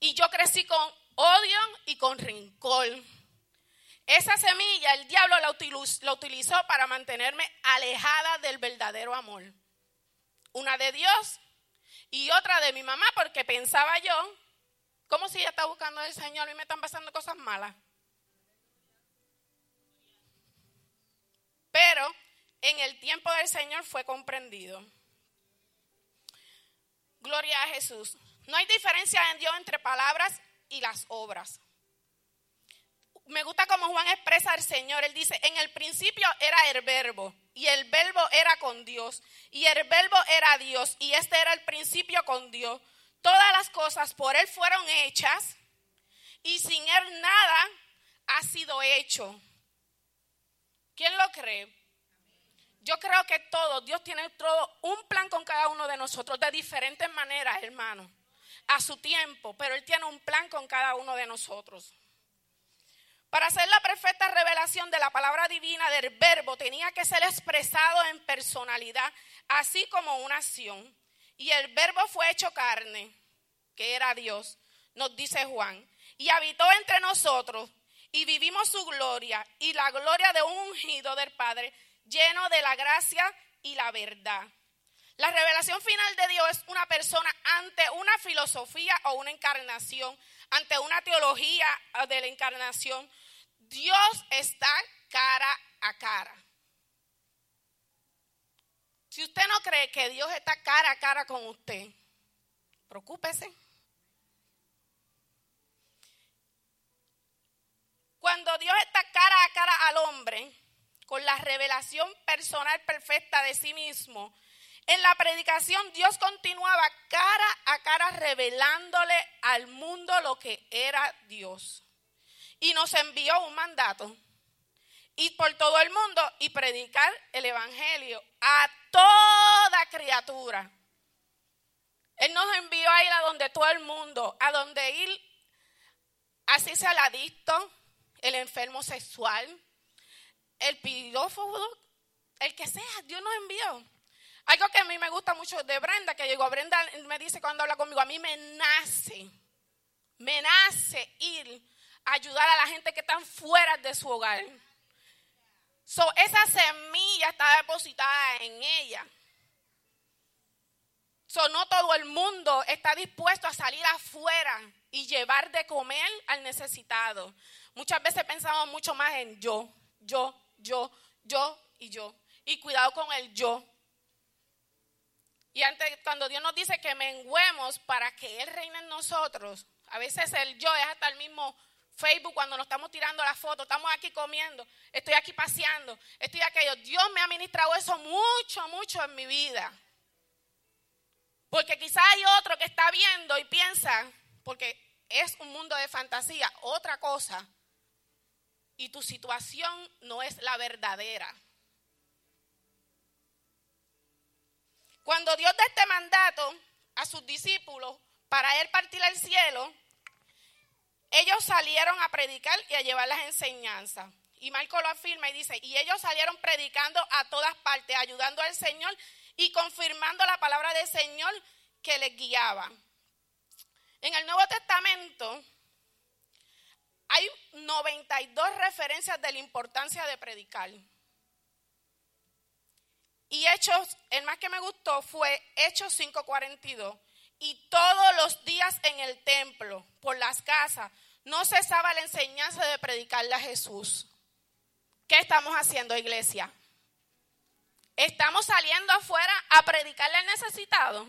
Y yo crecí con odio y con rencor. Esa semilla el diablo la utilizó, para mantenerme alejada del verdadero amor. Una de Dios y otra de mi mamá porque pensaba yo, ¿cómo si ella está buscando al Señor y me están pasando cosas malas? Pero en el tiempo del Señor fue comprendido. Gloria a Jesús. No hay diferencia en Dios entre palabras y las obras. Me gusta como Juan expresa al Señor. Él dice, en el principio era el verbo y el verbo era con Dios y el verbo era Dios y este era el principio con Dios. Todas las cosas por Él fueron hechas y sin Él nada ha sido hecho. ¿Quién lo cree? Yo creo que todo, Dios tiene todo un plan con cada uno de nosotros de diferentes maneras, hermano, a su tiempo, pero Él tiene un plan con cada uno de nosotros. Para hacer la perfecta revelación de la palabra divina del verbo tenía que ser expresado en personalidad, así como una acción. Y el verbo fue hecho carne, que era Dios, nos dice Juan, y habitó entre nosotros y vivimos su gloria y la gloria de un ungido del Padre lleno de la gracia y la verdad. La revelación final de Dios es una persona ante una filosofía o una encarnación, ante una teología de la encarnación. Dios está cara a cara. Si usted no cree que Dios está cara a cara con usted, preocúpese. Cuando Dios está cara a cara al hombre, con la revelación personal perfecta de sí mismo, en la predicación Dios continuaba cara a cara revelándole al mundo lo que era Dios. Y nos envió un mandato. Ir por todo el mundo y predicar el Evangelio a toda criatura. Él nos envió a ir a donde todo el mundo, a donde ir, así sea el adicto, el enfermo sexual, el pidófobo, el que sea, Dios nos envió. Algo que a mí me gusta mucho de Brenda, que llegó Brenda me dice cuando habla conmigo, a mí me nace, me nace ir ayudar a la gente que están fuera de su hogar. So, esa semilla está depositada en ella. So, no todo el mundo está dispuesto a salir afuera y llevar de comer al necesitado. Muchas veces pensamos mucho más en yo, yo, yo, yo y yo. Y cuidado con el yo. Y antes, cuando Dios nos dice que menguemos para que Él reine en nosotros, a veces el yo es hasta el mismo Facebook cuando nos estamos tirando la foto, estamos aquí comiendo, estoy aquí paseando, estoy aquello. Dios me ha ministrado eso mucho, mucho en mi vida. Porque quizá hay otro que está viendo y piensa, porque es un mundo de fantasía, otra cosa, y tu situación no es la verdadera. Cuando Dios da este mandato a sus discípulos para él partir al cielo, ellos salieron a predicar y a llevar las enseñanzas. Y Marco lo afirma y dice, y ellos salieron predicando a todas partes, ayudando al Señor y confirmando la palabra del Señor que les guiaba. En el Nuevo Testamento, hay 92 referencias de la importancia de predicar. Y Hechos, el más que me gustó fue Hechos 5:42. Y todos los días en el templo, por las casas, no cesaba la enseñanza de predicarle a Jesús. ¿Qué estamos haciendo, iglesia? ¿Estamos saliendo afuera a predicarle al necesitado?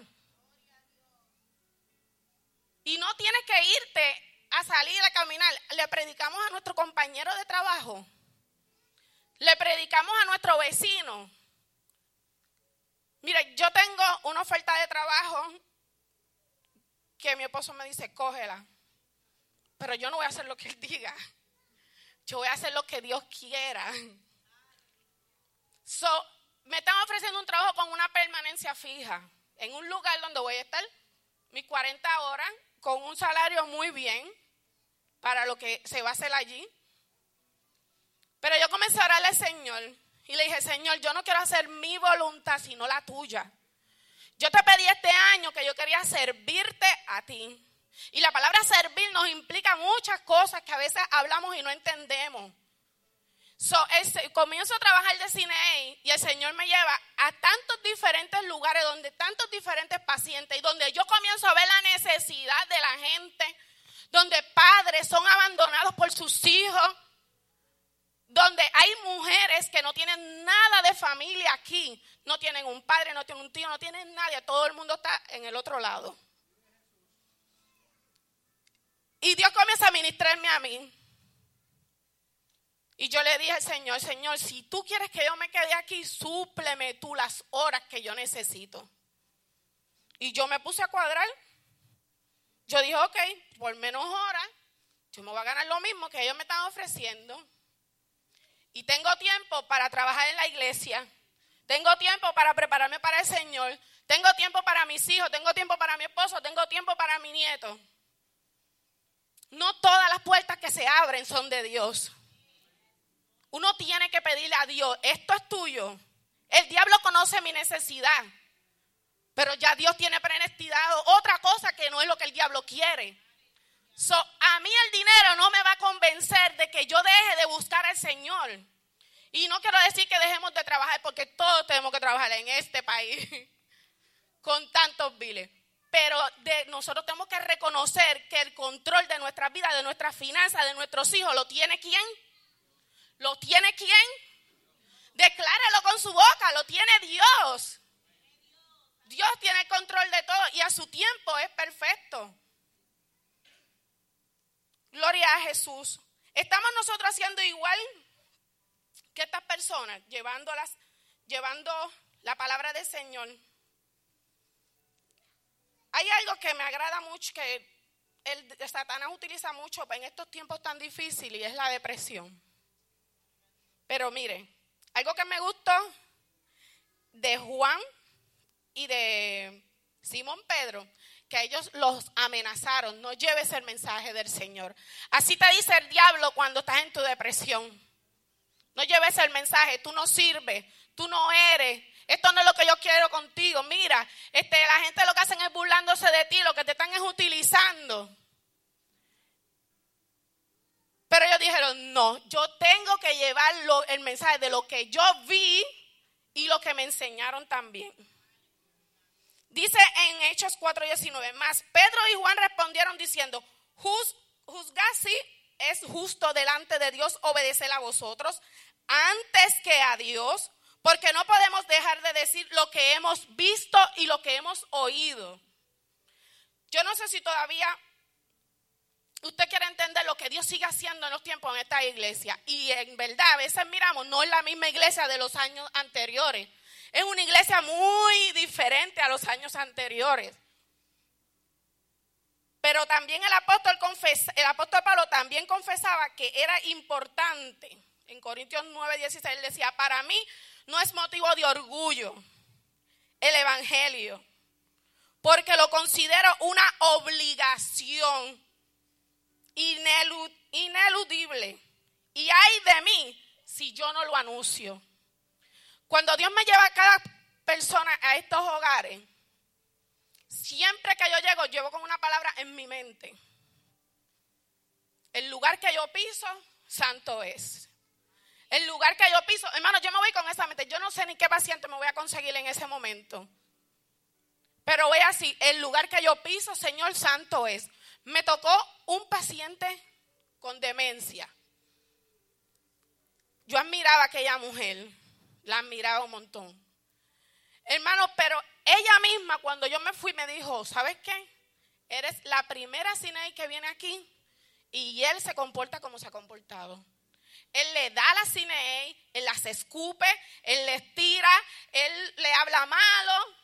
Y no tienes que irte a salir a caminar, le predicamos a nuestro compañero de trabajo, le predicamos a nuestro vecino. Mire, yo tengo una oferta de trabajo que mi esposo me dice, cógela. Pero yo no voy a hacer lo que él diga. Yo voy a hacer lo que Dios quiera. So, me están ofreciendo un trabajo con una permanencia fija, en un lugar donde voy a estar mis 40 horas con un salario muy bien para lo que se va a hacer allí. Pero yo comencé a orarle al Señor y le dije, Señor, yo no quiero hacer mi voluntad, sino la tuya. Yo te pedí este año que yo quería servirte a ti. Y la palabra servir nos implica muchas cosas que a veces hablamos y no entendemos. So, comienzo a trabajar de cine y el Señor me lleva a tantos diferentes lugares donde tantos diferentes pacientes y donde yo comienzo a ver la necesidad de la gente, donde padres son abandonados por sus hijos, donde hay mujeres que no tienen nada de familia aquí, no tienen un padre, no tienen un tío, no tienen nadie, todo el mundo está en el otro lado. Y Dios comienza a ministrarme a mí. Y yo le dije al Señor, Señor, si tú quieres que yo me quede aquí, súpleme tú las horas que yo necesito. Y yo me puse a cuadrar. Yo dije, ok, por menos horas, yo me voy a ganar lo mismo que ellos me están ofreciendo. Y tengo tiempo para trabajar en la iglesia. Tengo tiempo para prepararme para el Señor. Tengo tiempo para mis hijos. Tengo tiempo para mi esposo. Tengo tiempo para mi nieto. No todas las puertas que se abren son de Dios. Uno tiene que pedirle a Dios, esto es tuyo. El diablo conoce mi necesidad, pero ya Dios tiene prenestinado otra cosa que no es lo que el diablo quiere. So, a mí el dinero no me va a convencer de que yo deje de buscar al Señor. Y no quiero decir que dejemos de trabajar, porque todos tenemos que trabajar en este país con tantos biles. Pero de, nosotros tenemos que reconocer que el control de nuestra vida, de nuestras finanzas, de nuestros hijos, lo tiene quién? ¿Lo tiene quién? Decláralo con su boca, lo tiene Dios. Dios tiene el control de todo y a su tiempo es perfecto. Gloria a Jesús. ¿Estamos nosotros haciendo igual que estas personas, llevándolas, llevando la palabra del Señor? Hay algo que me agrada mucho, que el Satanás utiliza mucho en estos tiempos tan difíciles y es la depresión. Pero mire, algo que me gustó de Juan y de Simón Pedro, que ellos los amenazaron, no lleves el mensaje del Señor. Así te dice el diablo cuando estás en tu depresión. No lleves el mensaje, tú no sirves, tú no eres, esto no es lo que yo quiero contigo. Mira, este, la gente lo que hacen es burlándose de ti, lo que te están es utilizando. Pero ellos dijeron, no, yo tengo que llevar el mensaje de lo que yo vi y lo que me enseñaron también. Dice en Hechos 4:19, más Pedro y Juan respondieron diciendo, juzgad si es justo delante de Dios obedecer a vosotros antes que a Dios, porque no podemos dejar de decir lo que hemos visto y lo que hemos oído. Yo no sé si todavía usted quiere entender lo que Dios sigue haciendo en los tiempos en esta iglesia. Y en verdad, a veces miramos, no es la misma iglesia de los años anteriores. Es una iglesia muy diferente a los años anteriores. Pero también el apóstol, el apóstol Pablo también confesaba que era importante. En Corintios 9, 16 él decía, para mí no es motivo de orgullo el Evangelio, porque lo considero una obligación ineludible. Y hay de mí si yo no lo anuncio. Cuando Dios me lleva a cada persona a estos hogares, siempre que yo llego, llevo con una palabra en mi mente. El lugar que yo piso, santo es. El lugar que yo piso, hermano, yo me voy con esa mente. Yo no sé ni qué paciente me voy a conseguir en ese momento. Pero voy así, el lugar que yo piso, Señor Santo es. Me tocó un paciente con demencia. Yo admiraba a aquella mujer, la admiraba un montón. Hermano, pero ella misma cuando yo me fui me dijo, ¿sabes qué? Eres la primera cine que viene aquí y él se comporta como se ha comportado. Él le da la cine, él las escupe, él les tira, él le habla malo.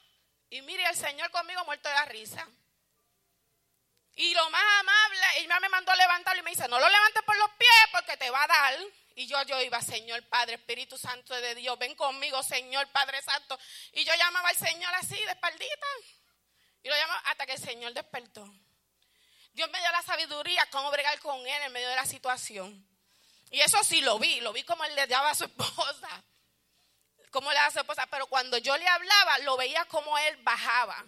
Y mire, el Señor conmigo muerto de la risa. Y lo más amable, ella me mandó a levantarlo y me dice, no lo levantes por los pies porque te va a dar. Y yo, yo iba, Señor Padre, Espíritu Santo de Dios, ven conmigo, Señor Padre Santo. Y yo llamaba al Señor así, de espaldita. Y lo llamaba hasta que el Señor despertó. Dios me dio la sabiduría, cómo bregar con él en medio de la situación. Y eso sí lo vi, lo vi como él le daba a su esposa. cómo le daba a su esposa, pero cuando yo le hablaba, lo veía como él bajaba.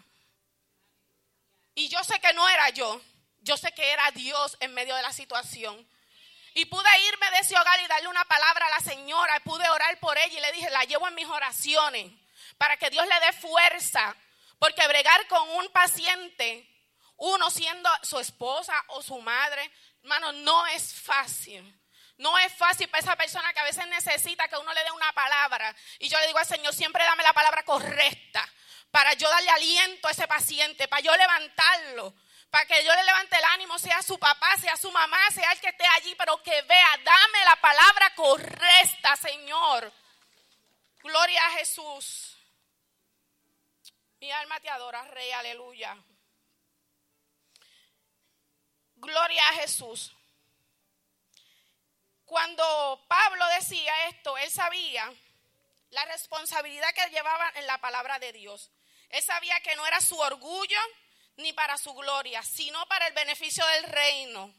Y yo sé que no era yo, yo sé que era Dios en medio de la situación. Y pude irme de ese hogar y darle una palabra a la señora, pude orar por ella y le dije, la llevo en mis oraciones para que Dios le dé fuerza, porque bregar con un paciente, uno siendo su esposa o su madre, hermano, no es fácil. No es fácil para esa persona que a veces necesita que uno le dé una palabra. Y yo le digo al Señor, siempre dame la palabra correcta para yo darle aliento a ese paciente, para yo levantarlo, para que yo le levante el ánimo, sea su papá, sea su mamá, sea el que esté allí, pero que vea, dame la palabra correcta, Señor. Gloria a Jesús. Mi alma te adora, Rey, aleluya. Gloria a Jesús. Cuando Pablo decía esto, él sabía la responsabilidad que llevaba en la palabra de Dios. Él sabía que no era su orgullo ni para su gloria, sino para el beneficio del reino.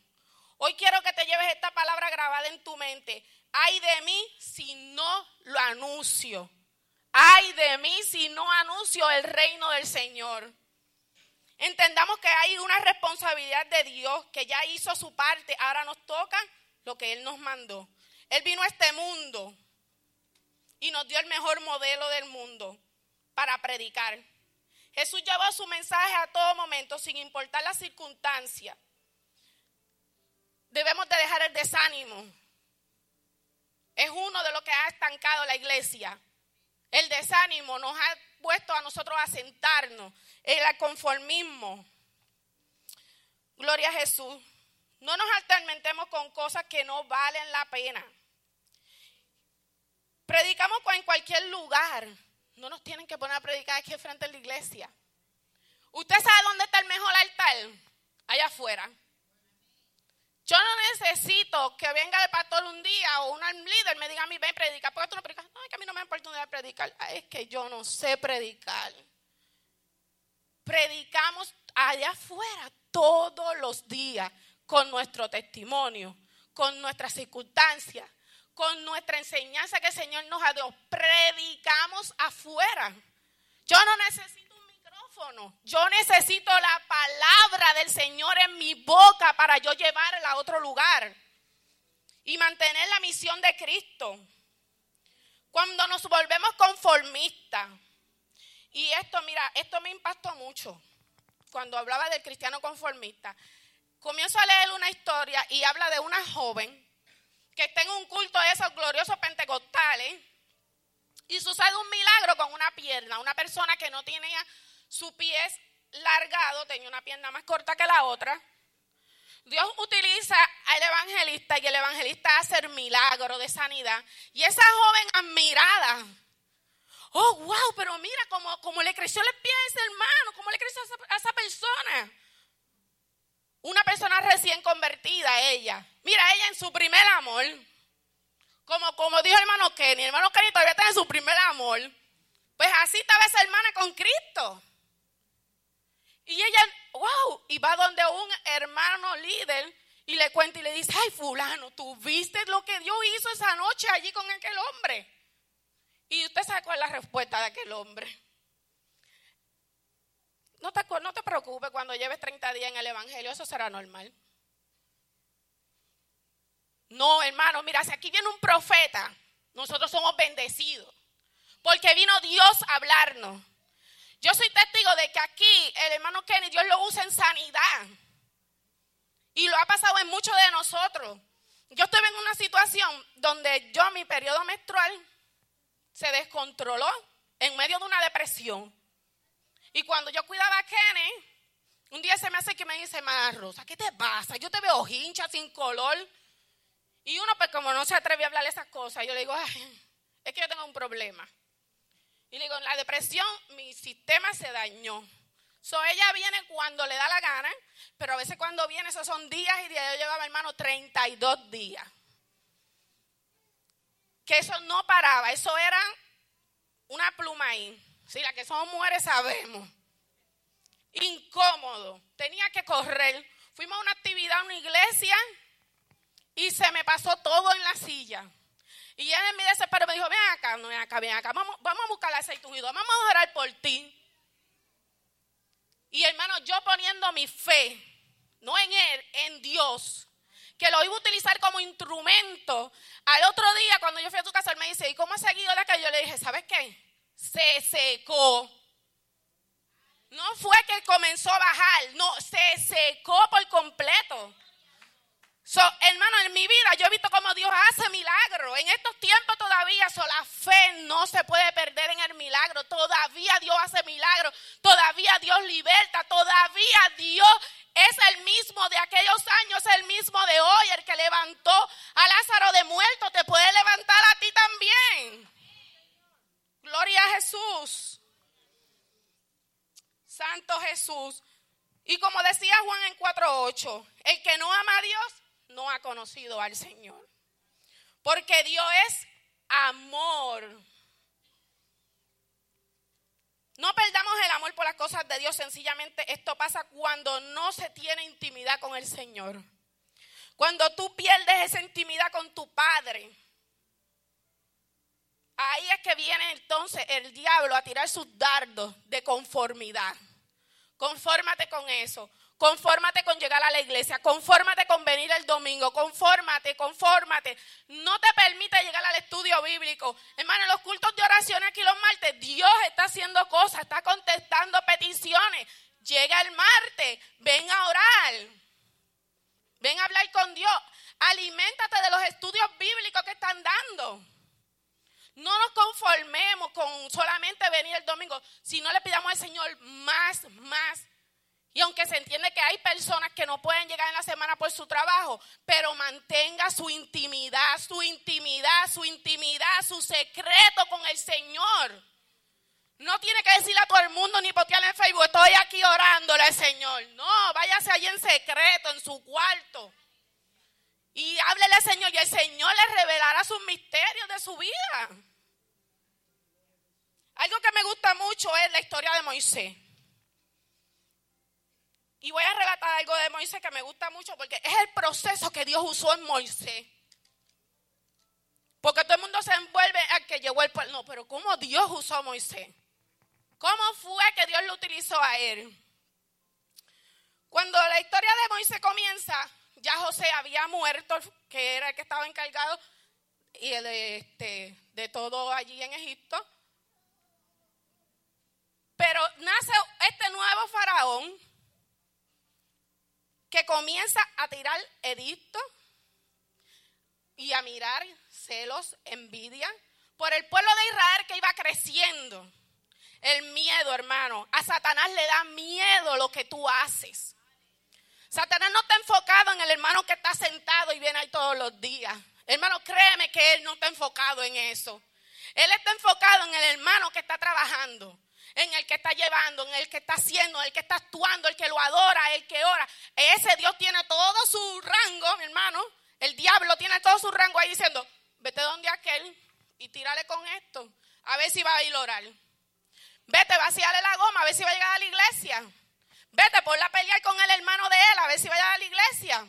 Hoy quiero que te lleves esta palabra grabada en tu mente. Ay de mí si no lo anuncio. Ay de mí si no anuncio el reino del Señor. Entendamos que hay una responsabilidad de Dios que ya hizo su parte. Ahora nos toca lo que Él nos mandó. Él vino a este mundo y nos dio el mejor modelo del mundo para predicar. Jesús llevó su mensaje a todo momento, sin importar la circunstancia. Debemos de dejar el desánimo. Es uno de los que ha estancado la iglesia. El desánimo nos ha puesto a nosotros a sentarnos. El conformismo. Gloria a Jesús. No nos atormentemos con cosas que no valen la pena. Predicamos en cualquier lugar. No nos tienen que poner a predicar aquí frente a la iglesia. ¿Usted sabe dónde está el mejor altar? Allá afuera. Yo no necesito que venga el pastor un día o un líder me diga a mí, ven, predica. ¿Por qué tú no predicas? No, es que a mí no me da oportunidad de predicar. Ah, es que yo no sé predicar. Predicamos allá afuera todos los días con nuestro testimonio, con nuestras circunstancias, con nuestra enseñanza que el Señor nos ha dado. Predicamos afuera. Yo no necesito un micrófono. Yo necesito la palabra del Señor en mi boca para yo llevarla a otro lugar y mantener la misión de Cristo. Cuando nos volvemos conformistas, y esto, mira, esto me impactó mucho cuando hablaba del cristiano conformista. Comienzo a leer una historia y habla de una joven que está en un culto de esos gloriosos pentecostales y sucede un milagro con una pierna. Una persona que no tenía su pie largado, tenía una pierna más corta que la otra. Dios utiliza al evangelista y el evangelista hace el milagro de sanidad. Y esa joven admirada, oh, wow, pero mira cómo, cómo le creció el pie a ese hermano, cómo le creció a esa, a esa persona. Una persona convertida, ella. Mira, ella en su primer amor. Como, como dijo hermano Kenny, hermano Kenny todavía está en su primer amor. Pues así estaba esa hermana con Cristo. Y ella, wow, y va donde un hermano líder y le cuenta y le dice, ay fulano, ¿tú viste lo que Dios hizo esa noche allí con aquel hombre? Y usted sabe cuál es la respuesta de aquel hombre. No te preocupes cuando lleves 30 días en el Evangelio, eso será normal. No, hermano, mira, si aquí viene un profeta, nosotros somos bendecidos. Porque vino Dios a hablarnos. Yo soy testigo de que aquí el hermano Kenny, Dios lo usa en sanidad. Y lo ha pasado en muchos de nosotros. Yo estuve en una situación donde yo, mi periodo menstrual, se descontroló en medio de una depresión. Y cuando yo cuidaba a Kenny, un día se me hace que me dice, Mara Rosa, ¿qué te pasa? Yo te veo hincha, sin color. Y uno, pues como no se atreve a hablarle esas cosas, yo le digo, es que yo tengo un problema. Y le digo, en la depresión mi sistema se dañó. So, ella viene cuando le da la gana, pero a veces cuando viene, esos son días y días. Yo llevaba, hermano, 32 días. Que eso no paraba, eso era una pluma ahí. Sí, la que somos mujeres sabemos. Incómodo. Tenía que correr. Fuimos a una actividad, a una iglesia, y se me pasó todo en la silla. Y él en mi desespero me dijo, ven acá, no ven acá, ven acá, vamos, vamos a buscar aceite ungido, vamos a orar por ti. Y hermano, yo poniendo mi fe, no en él, en Dios, que lo iba a utilizar como instrumento. Al otro día, cuando yo fui a tu casa, él me dice, ¿y cómo ha seguido la calle? Yo le dije, ¿sabes qué? Se secó. No fue que comenzó a bajar, no, se secó por completo. So, hermano, en mi vida yo he visto cómo Dios hace milagros. En estos tiempos todavía so, la fe no se puede perder en el milagro. Todavía Dios hace milagros. Todavía Dios liberta. Todavía Dios es el mismo de aquellos años, el mismo de hoy. El que levantó a Lázaro de muerto te puede levantar a ti también. Gloria a Jesús. Santo Jesús. Y como decía Juan en 4.8, el que no ama a Dios no ha conocido al Señor. Porque Dios es amor. No perdamos el amor por las cosas de Dios, sencillamente esto pasa cuando no se tiene intimidad con el Señor. Cuando tú pierdes esa intimidad con tu Padre. Ahí es que viene entonces el diablo a tirar sus dardos de conformidad. Confórmate con eso. Confórmate con llegar a la iglesia, confórmate con venir el domingo, confórmate, confórmate. No te permite llegar al estudio bíblico. Hermano, los cultos de oración aquí los martes, Dios está haciendo cosas, está contestando peticiones. Llega el martes, ven a orar. Ven a hablar con Dios. Aliméntate de los estudios bíblicos que están dando. No nos conformemos con solamente venir el domingo, si no le pidamos al Señor más, más, y aunque se entiende que hay personas que no pueden llegar en la semana por su trabajo, pero mantenga su intimidad, su intimidad, su intimidad, su secreto con el Señor. No tiene que decirle a todo el mundo ni postearle en Facebook, estoy aquí orándole al Señor. No, váyase allí en secreto, en su cuarto. Y háblele al Señor y el Señor le revelará sus misterios de su vida. Algo que me gusta mucho es la historia de Moisés. Y voy a relatar algo de Moisés que me gusta mucho porque es el proceso que Dios usó en Moisés. Porque todo el mundo se envuelve a que llegó el pueblo. No, pero ¿cómo Dios usó a Moisés? ¿Cómo fue que Dios lo utilizó a él? Cuando la historia de Moisés comienza, ya José había muerto, que era el que estaba encargado y el, este, de todo allí en Egipto. Pero nace este nuevo faraón que comienza a tirar edictos y a mirar celos, envidia, por el pueblo de Israel que iba creciendo. El miedo, hermano. A Satanás le da miedo lo que tú haces. Satanás no está enfocado en el hermano que está sentado y viene ahí todos los días. Hermano, créeme que él no está enfocado en eso. Él está enfocado en el hermano que está trabajando en el que está llevando, en el que está haciendo, en el que está actuando, el que lo adora, el que ora. Ese Dios tiene todo su rango, mi hermano. El diablo tiene todo su rango ahí diciendo, vete donde aquel y tírale con esto, a ver si va a ir a orar. Vete, vaciarle la goma, a ver si va a llegar a la iglesia. Vete, por la pelear con el hermano de él, a ver si va a llegar a la iglesia.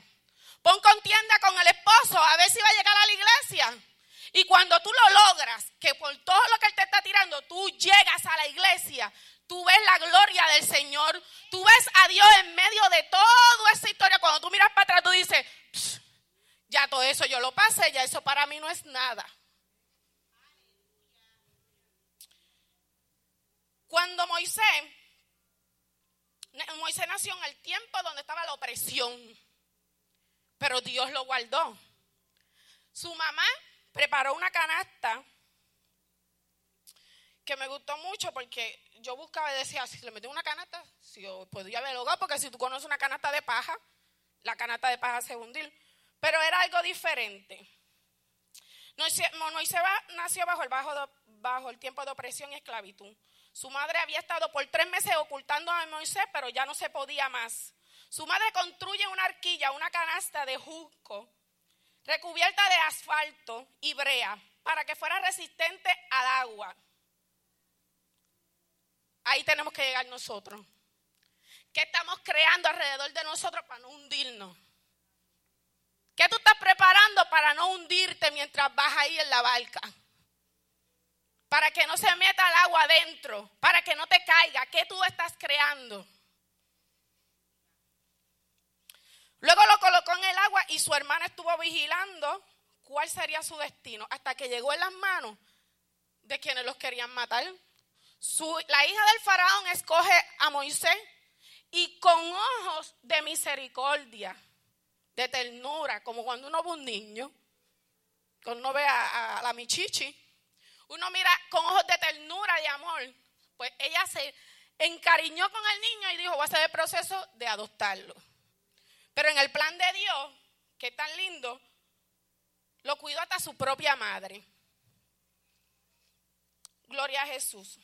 Pon contienda con el esposo, a ver si va a llegar a la iglesia. Y cuando tú lo logras, que por todo lo que Él te está tirando, tú llegas a la iglesia, tú ves la gloria del Señor, tú ves a Dios en medio de toda esa historia. Cuando tú miras para atrás, tú dices, ya todo eso yo lo pasé, ya eso para mí no es nada. Cuando Moisés, Moisés nació en el tiempo donde estaba la opresión, pero Dios lo guardó. Su mamá preparó una canasta que me gustó mucho porque yo buscaba y decía, si le metí una canasta, si yo podía haber logrado, porque si tú conoces una canasta de paja, la canasta de paja se hundir. Pero era algo diferente. Moisés nació bajo el, bajo, bajo el tiempo de opresión y esclavitud. Su madre había estado por tres meses ocultando a Moisés, pero ya no se podía más. Su madre construye una arquilla, una canasta de jusco, recubierta de asfalto y brea para que fuera resistente al agua. Ahí tenemos que llegar nosotros. ¿Qué estamos creando alrededor de nosotros para no hundirnos? ¿Qué tú estás preparando para no hundirte mientras vas ahí en la barca? Para que no se meta el agua adentro, para que no te caiga. ¿Qué tú estás creando? Luego lo colocó en el agua y su hermana estuvo vigilando cuál sería su destino hasta que llegó en las manos de quienes los querían matar. la hija del faraón escoge a Moisés y con ojos de misericordia, de ternura, como cuando uno ve un niño, cuando uno ve a, a la michichi, uno mira con ojos de ternura, de amor, pues ella se encariñó con el niño y dijo, voy a hacer el proceso de adoptarlo. Pero en el plan de Dios, que tan lindo, lo cuidó hasta su propia madre. Gloria a Jesús.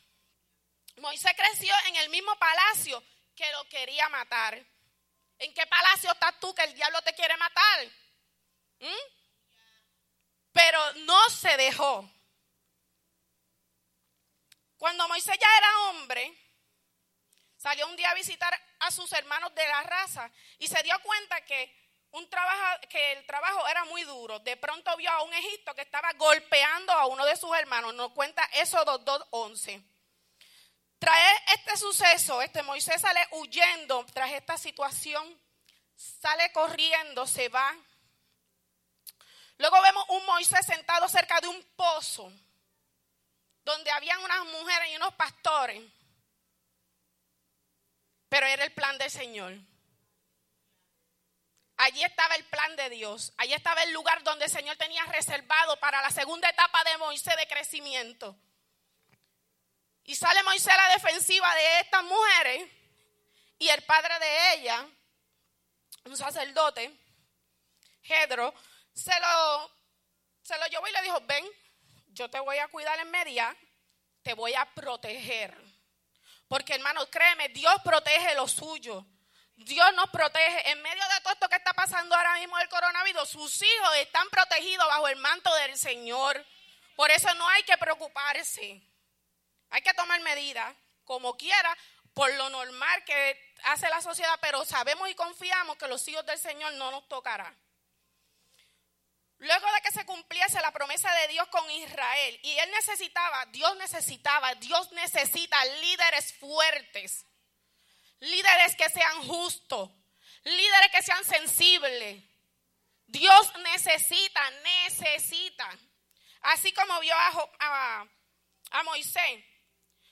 Moisés creció en el mismo palacio que lo quería matar. ¿En qué palacio estás tú que el diablo te quiere matar? ¿Mm? Pero no se dejó. Cuando Moisés ya era hombre, salió un día a visitar a sus hermanos de la raza y se dio cuenta que, el trabajo era muy duro. De pronto vio a un Egipto que estaba golpeando a uno de sus hermanos. Nos cuenta eso 2.11. Trae este suceso, este Moisés sale huyendo tras esta situación, sale corriendo, se va. Luego vemos un Moisés sentado cerca de un pozo, donde habían unas mujeres y unos pastores. Pero era el plan del Señor. Allí estaba el plan de Dios. Allí estaba el lugar donde el Señor tenía reservado para la segunda etapa de Moisés de crecimiento. Y sale Moisés a la defensiva de estas mujeres y el padre de ella, un sacerdote, Gedro, se lo, se lo llevó y le dijo, ven, yo te voy a cuidar en media, te voy a proteger. Porque hermanos, créeme, Dios protege lo suyo. Dios nos protege. En medio de todo esto que está pasando ahora mismo el coronavirus, sus hijos están protegidos bajo el manto del Señor. Por eso no hay que preocuparse. Hay que tomar medidas como quiera, por lo normal que hace la sociedad, pero sabemos y confiamos que los hijos del Señor no nos tocará. Luego de que se cumpliese la promesa de Dios con Israel, y él necesitaba, Dios necesitaba, Dios necesita líderes fuertes, líderes que sean justos, líderes que sean sensibles. Dios necesita, necesita. Así como vio a, a, Moisés.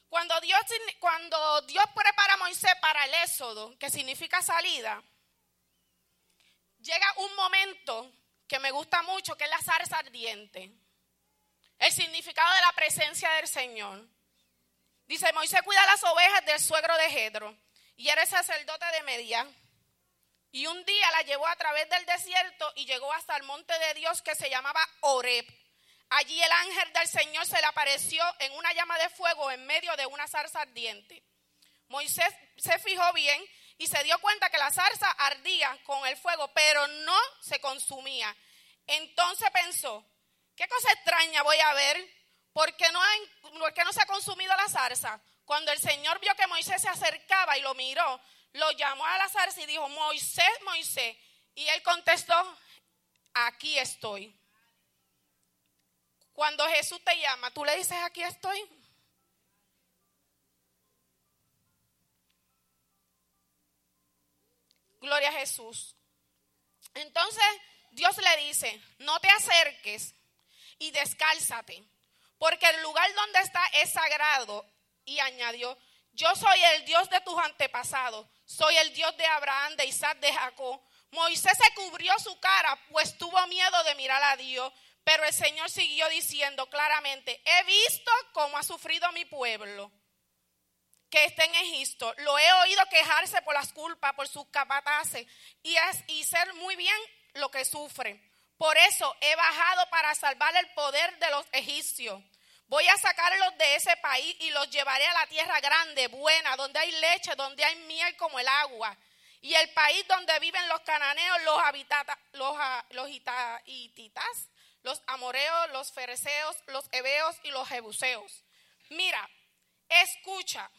Cuando Dios, cuando Dios prepara a Moisés para el éxodo, que significa salida, llega un momento que me gusta mucho, que es la zarza ardiente. El significado de la presencia del Señor. Dice, Moisés cuida las ovejas del suegro de Jedro y era sacerdote de Media. Y un día la llevó a través del desierto y llegó hasta el monte de Dios que se llamaba Oreb. Allí el ángel del Señor se le apareció en una llama de fuego en medio de una zarza ardiente. Moisés se fijó bien y se dio cuenta que la zarza ardía con el fuego, pero no se consumía. Entonces pensó, ¿qué cosa extraña voy a ver? ¿Por qué no, no se ha consumido la zarza? Cuando el Señor vio que Moisés se acercaba y lo miró, lo llamó a la zarza y dijo, Moisés, Moisés. Y él contestó, aquí estoy. Cuando Jesús te llama, tú le dices, aquí estoy. Gloria a Jesús. Entonces Dios le dice, no te acerques y descálzate, porque el lugar donde está es sagrado. Y añadió, yo soy el Dios de tus antepasados, soy el Dios de Abraham, de Isaac, de Jacob. Moisés se cubrió su cara, pues tuvo miedo de mirar a Dios, pero el Señor siguió diciendo claramente, he visto cómo ha sufrido mi pueblo que está en Egipto. Lo he oído quejarse por las culpas, por sus capataces y, y ser muy bien lo que sufre. Por eso he bajado para salvar el poder de los egipcios. Voy a sacarlos de ese país y los llevaré a la tierra grande, buena, donde hay leche, donde hay miel como el agua. Y el país donde viven los cananeos, los, habitata, los, ah, los los amoreos, los fereceos, los hebeos y los jebuseos. Mira, escucha,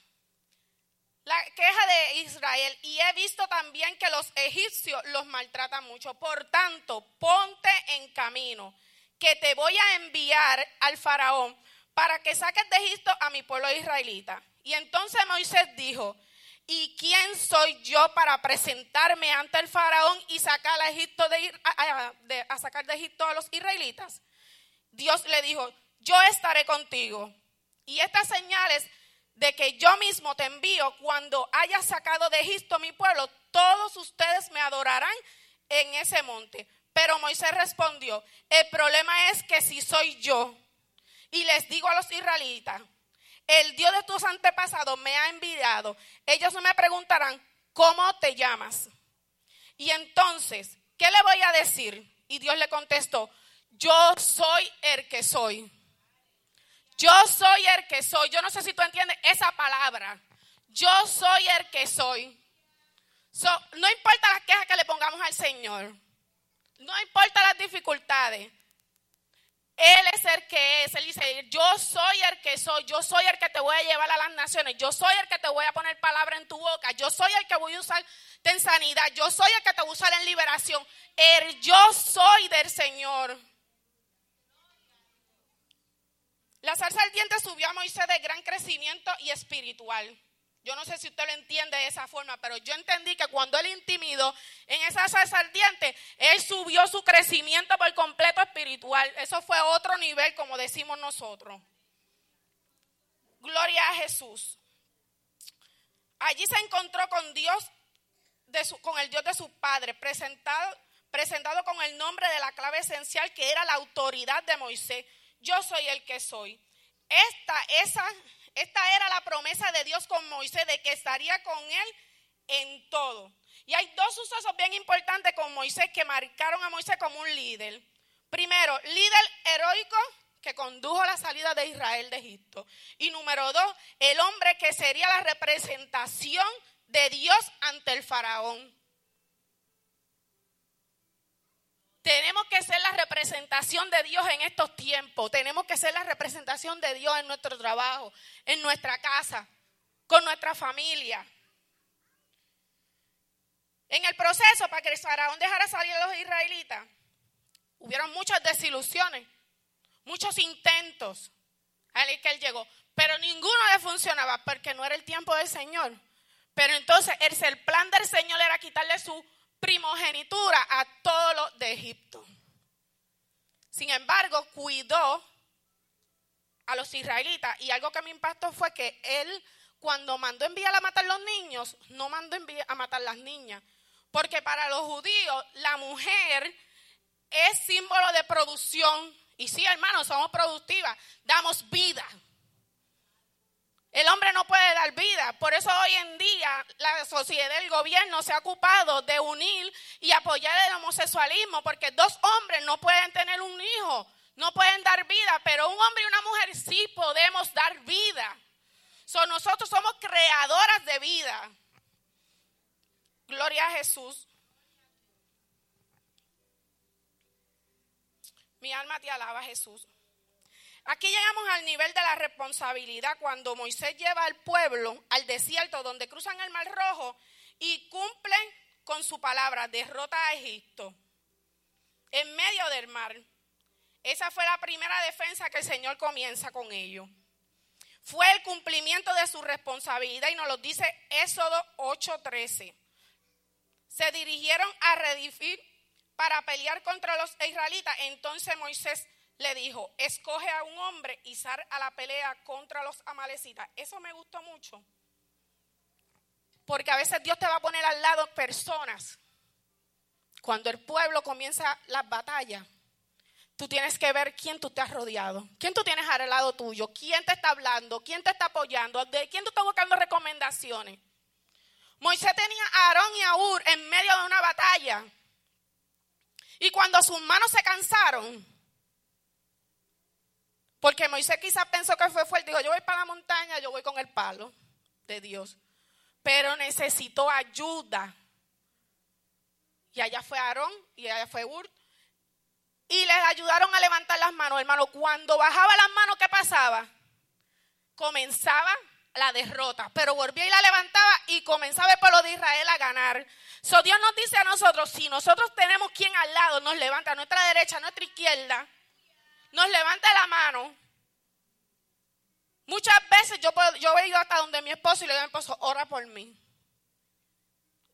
la queja de Israel y he visto también que los egipcios los maltratan mucho. Por tanto, ponte en camino, que te voy a enviar al faraón para que saques de Egipto a mi pueblo israelita. Y entonces Moisés dijo, ¿y quién soy yo para presentarme ante el faraón y sacar a, sacar de Egipto a los israelitas? Dios le dijo, yo estaré contigo. Y estas señales de que yo mismo te envío cuando haya sacado de Egipto mi pueblo, todos ustedes me adorarán en ese monte. Pero Moisés respondió, el problema es que si soy yo y les digo a los israelitas, el Dios de tus antepasados me ha enviado, ellos me preguntarán, ¿cómo te llamas? Y entonces, ¿qué le voy a decir? Y Dios le contestó, yo soy el que soy. Yo soy el que soy. Yo no sé si tú entiendes esa palabra. Yo soy el que soy. no importa las quejas que le pongamos al Señor. No importa las dificultades. Él es el que es. Él dice, yo soy el que soy. Yo soy el que te voy a llevar a las naciones. Yo soy el que te voy a poner palabra en tu boca. Yo soy el que voy a usar en sanidad. Yo soy el que te voy a usar en liberación. El yo soy del Señor. La salsa ardiente subió a Moisés de gran crecimiento y espiritual. Yo no sé si usted lo entiende de esa forma, pero yo entendí que cuando él intimidó en esa salsa ardiente, él subió su crecimiento por completo espiritual. Eso fue otro nivel, como decimos nosotros. Gloria a Jesús. Allí se encontró con Dios, con el Dios de su padre, presentado, presentado con el nombre de la clave esencial que era la autoridad de Moisés yo soy el que soy. Esta, esa, esta era la promesa de Dios con Moisés, de que estaría con él en todo. Y hay dos sucesos bien importantes con Moisés que marcaron a Moisés como un líder. Primero, líder heroico que condujo la salida de Israel de Egipto. Y número dos, el hombre que sería la representación de Dios ante el faraón. Tenemos que ser la representación de Dios en estos tiempos. Tenemos que ser la representación de Dios en nuestro trabajo, en nuestra casa, con nuestra familia. En el proceso para que faraón dejara salir a los israelitas, hubieron muchas desilusiones, muchos intentos al que él llegó, pero ninguno le funcionaba porque no era el tiempo del Señor. Pero entonces el plan del Señor era quitarle su primogenitura a todos los de Egipto. Sin embargo, cuidó a los israelitas y algo que me impactó fue que él cuando mandó enviar a matar los niños, no mandó enviar a matar las niñas, porque para los judíos la mujer es símbolo de producción y sí, hermanos, somos productivas, damos vida. El hombre no puede dar vida. Por eso hoy en día la sociedad, el gobierno se ha ocupado de unir y apoyar el homosexualismo, porque dos hombres no pueden tener un hijo, no pueden dar vida, pero un hombre y una mujer sí podemos dar vida. nosotros somos creadoras de vida. Gloria a Jesús. Mi alma te alaba, Jesús. Aquí llegamos al nivel de la responsabilidad cuando Moisés lleva al pueblo al desierto donde cruzan el Mar Rojo y cumplen con su palabra, derrota a Egipto en medio del mar. Esa fue la primera defensa que el Señor comienza con ellos. Fue el cumplimiento de su responsabilidad y nos lo dice Éxodo 8:13. Se dirigieron a Redifir para pelear contra los israelitas. Entonces Moisés le dijo, escoge a un hombre y sal a la pelea contra los amalecitas. Eso me gustó mucho. Porque a veces Dios te va a poner al lado personas. Cuando el pueblo comienza las batallas, tú tienes que ver quién tú te has rodeado, quién tú tienes al lado tuyo, quién te está hablando, quién te está apoyando, de quién tú estás buscando recomendaciones. Moisés tenía a Aarón y a Ur en medio de una batalla. Y cuando sus manos se cansaron, porque Moisés quizás pensó que fue fuerte. Dijo, yo voy para la montaña, yo voy con el palo de Dios. Pero necesitó ayuda. Y allá fue Aarón y allá fue Ur. Y les ayudaron a levantar las manos, hermano. Cuando bajaba las manos, ¿qué pasaba? Comenzaba la derrota, pero volvía y la levantaba y comenzaba el pueblo de Israel a ganar. So Dios nos dice a nosotros, si nosotros tenemos quien al lado nos levanta a nuestra derecha, a nuestra izquierda, nos levanta la mano. Muchas veces yo, yo he ido hasta donde mi esposo y le digo a mi esposo, ora por mí.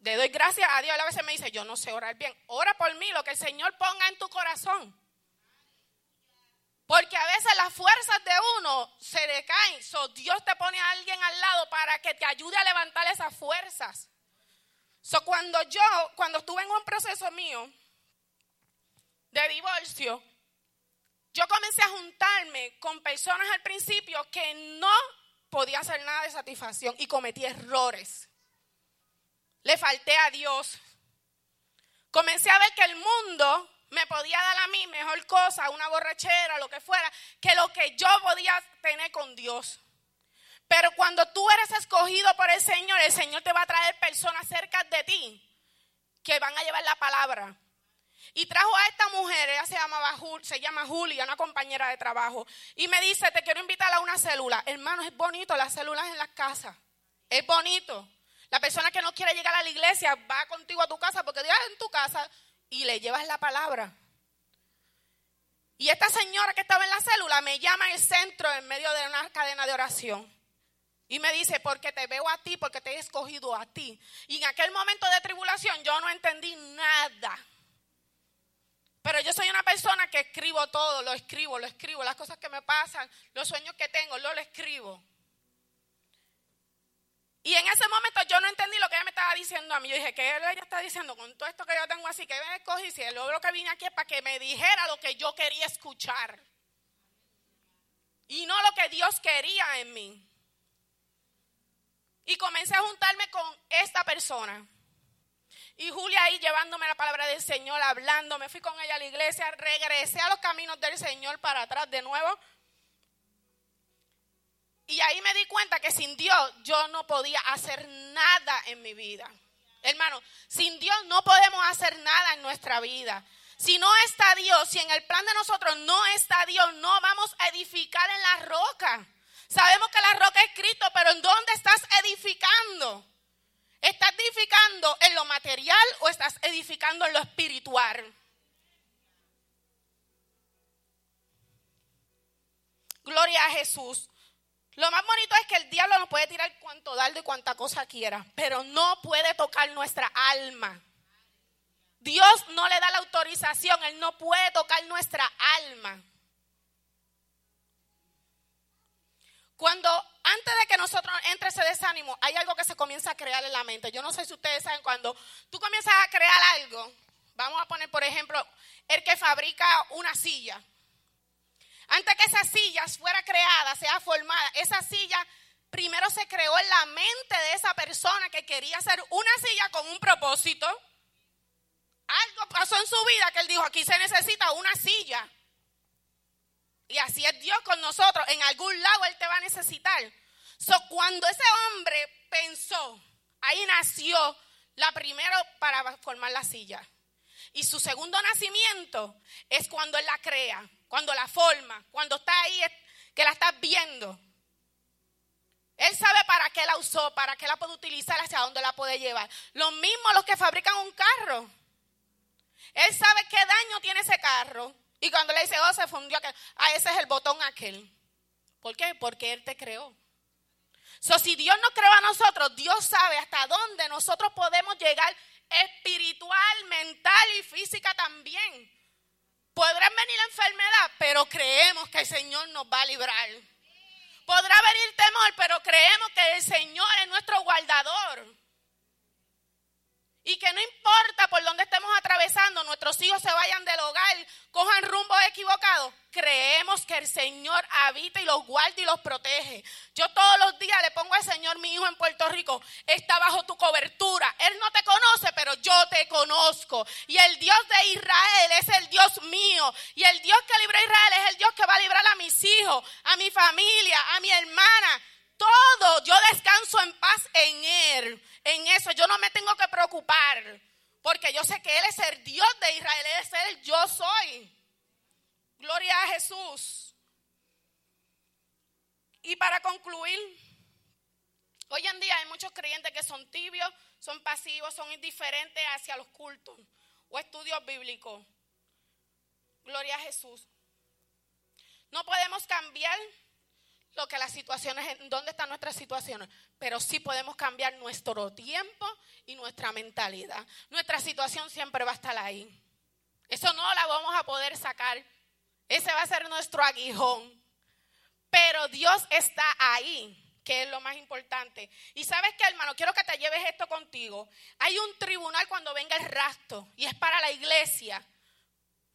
Le doy gracias a Dios. A veces me dice, yo no sé orar bien. Ora por mí, lo que el Señor ponga en tu corazón. Porque a veces las fuerzas de uno se decaen. So, Dios te pone a alguien al lado para que te ayude a levantar esas fuerzas. So, cuando yo, cuando estuve en un proceso mío de divorcio, yo comencé a juntarme con personas al principio que no podía hacer nada de satisfacción y cometí errores. Le falté a Dios. Comencé a ver que el mundo me podía dar a mí mejor cosa, una borrachera, lo que fuera, que lo que yo podía tener con Dios. Pero cuando tú eres escogido por el Señor, el Señor te va a traer personas cerca de ti que van a llevar la palabra. Y trajo a esta mujer, ella se, llamaba, se llama Julia, una compañera de trabajo, y me dice, te quiero invitar a una célula. Hermano, es bonito las células en las casas. Es bonito. La persona que no quiere llegar a la iglesia va contigo a tu casa porque Dios en tu casa y le llevas la palabra. Y esta señora que estaba en la célula me llama el centro en medio de una cadena de oración. Y me dice, porque te veo a ti, porque te he escogido a ti. Y en aquel momento de tribulación yo no entendí nada. Pero yo soy una persona que escribo todo, lo escribo, lo escribo, las cosas que me pasan, los sueños que tengo, lo, lo escribo. Y en ese momento yo no entendí lo que ella me estaba diciendo a mí. Yo dije, ¿qué ella está diciendo con todo esto que yo tengo así? Que me escogí, si el lo que vine aquí es para que me dijera lo que yo quería escuchar. Y no lo que Dios quería en mí. Y comencé a juntarme con esta persona. Y Julia ahí llevándome la palabra del Señor, hablando, me fui con ella a la iglesia, regresé a los caminos del Señor para atrás de nuevo y ahí me di cuenta que sin Dios yo no podía hacer nada en mi vida. Hermano, sin Dios no podemos hacer nada en nuestra vida. Si no está Dios, si en el plan de nosotros no está Dios, no vamos a edificar en la roca. Sabemos que la roca es Cristo, pero ¿en dónde estás edificando? ¿Estás edificando en lo material o estás edificando en lo espiritual? Gloria a Jesús. Lo más bonito es que el diablo nos puede tirar cuanto dardo y cuanta cosa quiera, pero no puede tocar nuestra alma. Dios no le da la autorización, Él no puede tocar nuestra alma. Cuando antes de que nosotros entre ese desánimo, hay algo que se comienza a crear en la mente. Yo no sé si ustedes saben, cuando tú comienzas a crear algo, vamos a poner, por ejemplo, el que fabrica una silla. Antes que esa silla fuera creada, sea formada, esa silla primero se creó en la mente de esa persona que quería hacer una silla con un propósito. Algo pasó en su vida que él dijo, aquí se necesita una silla. Y así es Dios con nosotros. En algún lado Él te va a necesitar. So, cuando ese hombre pensó, ahí nació la primera para formar la silla. Y su segundo nacimiento es cuando Él la crea cuando la forma, cuando está ahí, que la estás viendo. Él sabe para qué la usó, para qué la puede utilizar, hacia dónde la puede llevar. Lo mismo los que fabrican un carro. Él sabe qué daño tiene ese carro. Y cuando le dice, oh, se fundió aquel, ah, ese es el botón aquel. ¿Por qué? Porque Él te creó. So, si Dios nos creó a nosotros, Dios sabe hasta dónde nosotros podemos llegar espiritual, mental y física también. Podrán venir la enfermedad, pero creemos que el Señor nos va a librar. Podrá venir temor, pero creemos que el Señor es nuestro guardador. Y que no importa por dónde estemos atravesando, nuestros hijos se vayan del hogar, cojan rumbo equivocado. Creemos que el Señor habita y los guarda y los protege. Yo todos los días le pongo al Señor, mi hijo en Puerto Rico, está bajo tu cobertura. Él no te conoce, pero yo te conozco. Y el Dios de Israel es el Dios mío. Y el Dios que libró a Israel es el Dios que va a librar a mis hijos, a mi familia, a mi hermana. Todo, yo descanso en paz en Él en eso. Yo no me tengo que preocupar. Porque yo sé que Él es el Dios de Israel. Él es el yo soy. Gloria a Jesús. Y para concluir, Hoy en día hay muchos creyentes que son tibios, son pasivos, son indiferentes hacia los cultos o estudios bíblicos. Gloria a Jesús. No podemos cambiar lo que las situaciones, dónde están nuestras situaciones, pero sí podemos cambiar nuestro tiempo y nuestra mentalidad. Nuestra situación siempre va a estar ahí. Eso no la vamos a poder sacar. Ese va a ser nuestro aguijón. Pero Dios está ahí, que es lo más importante. Y sabes qué, hermano, quiero que te lleves esto contigo. Hay un tribunal cuando venga el rastro y es para la iglesia.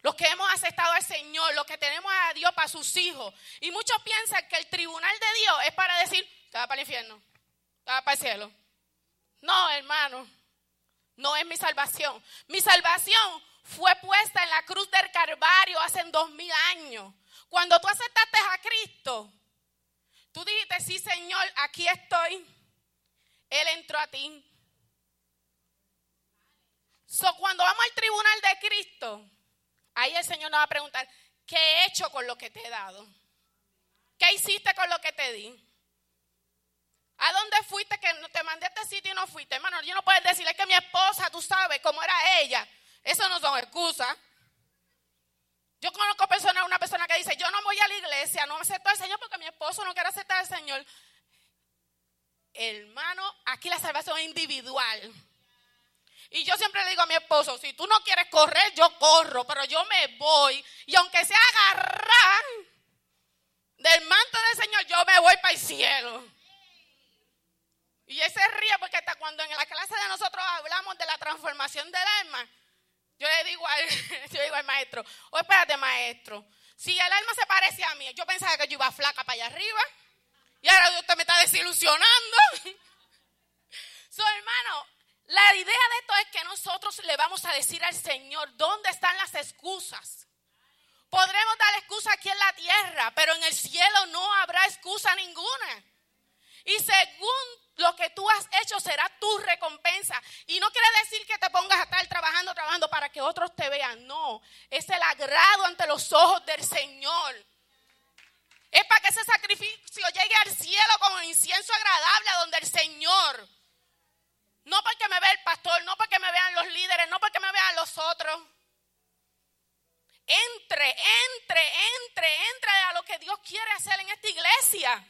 Los que hemos aceptado al Señor, los que tenemos a Dios para sus hijos. Y muchos piensan que el tribunal de Dios es para decir, te para el infierno, te para el cielo. No, hermano, no es mi salvación. Mi salvación fue puesta en la cruz del Calvario hace dos mil años. Cuando tú aceptaste a Cristo, tú dijiste, sí Señor, aquí estoy. Él entró a ti. So, cuando vamos al tribunal de Cristo, Ahí el Señor nos va a preguntar, ¿qué he hecho con lo que te he dado? ¿Qué hiciste con lo que te di? ¿A dónde fuiste que te mandé a este sitio y no fuiste? Hermano, yo no puedo decirle que mi esposa, tú sabes cómo era ella. Eso no son excusas. Yo conozco personas, una persona que dice, yo no voy a la iglesia, no acepto al Señor porque mi esposo no quiere aceptar al Señor. Hermano, aquí la salvación es individual. Y yo siempre le digo a mi esposo, si tú no quieres correr, yo corro, pero yo me voy. Y aunque sea agarrar del manto del Señor, yo me voy para el cielo. Y ese ríe porque hasta cuando en la clase de nosotros hablamos de la transformación del alma, yo le digo al, yo digo al maestro, o oh, espérate maestro, si el alma se parece a mí, yo pensaba que yo iba flaca para allá arriba, y ahora usted me está desilusionando. So, hermano, la idea de esto es que nosotros le vamos a decir al Señor dónde están las excusas. Podremos dar excusa aquí en la tierra, pero en el cielo no habrá excusa ninguna. Y según lo que tú has hecho será tu recompensa. Y no quiere decir que te pongas a estar trabajando, trabajando para que otros te vean. No, es el agrado ante los ojos del Señor. Es para que ese sacrificio llegue al cielo como incienso agradable a donde el Señor no porque me vea el pastor, no porque me vean los líderes, no porque me vean los otros. Entre, entre, entre, entre a lo que Dios quiere hacer en esta iglesia.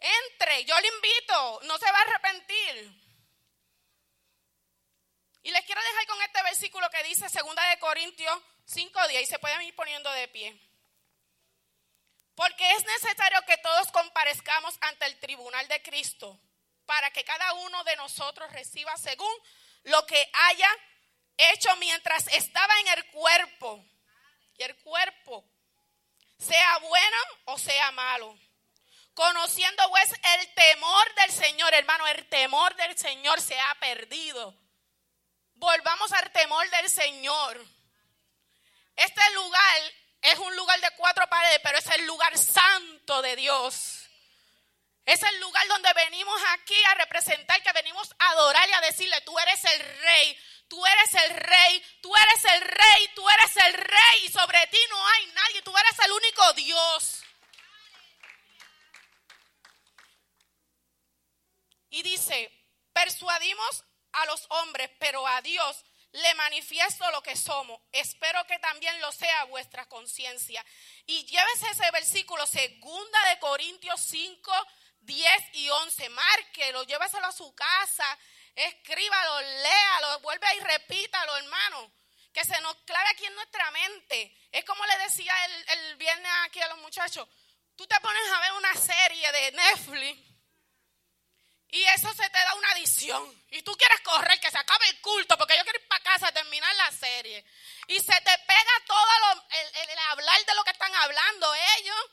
Entre, yo le invito, no se va a arrepentir. Y les quiero dejar con este versículo que dice 2 de Corintios 5:10 y se pueden ir poniendo de pie. Porque es necesario que todos comparezcamos ante el tribunal de Cristo para que cada uno de nosotros reciba según lo que haya hecho mientras estaba en el cuerpo. Y el cuerpo, sea bueno o sea malo. Conociendo pues el temor del Señor, hermano, el temor del Señor se ha perdido. Volvamos al temor del Señor. Este lugar es un lugar de cuatro paredes, pero es el lugar santo de Dios. Es el lugar donde venimos aquí a representar, que venimos a adorar y a decirle, tú eres el rey, tú eres el rey, tú eres el rey, tú eres el rey y sobre ti no hay nadie, tú eres el único Dios. Y dice, persuadimos a los hombres, pero a Dios le manifiesto lo que somos. Espero que también lo sea vuestra conciencia. Y llévese ese versículo, segunda de Corintios 5, 10 y 11. Márquelo, lléveselo a su casa, escríbalo, léalo, vuelve y repítalo, hermano. Que se nos clave aquí en nuestra mente. Es como le decía el, el viernes aquí a los muchachos. Tú te pones a ver una serie de Netflix y eso se te da una adicción. Y tú quieres correr, que se acabe el culto, porque yo quiero ir para casa a terminar la serie. Y se te pega todo el, el hablar de lo que están hablando ellos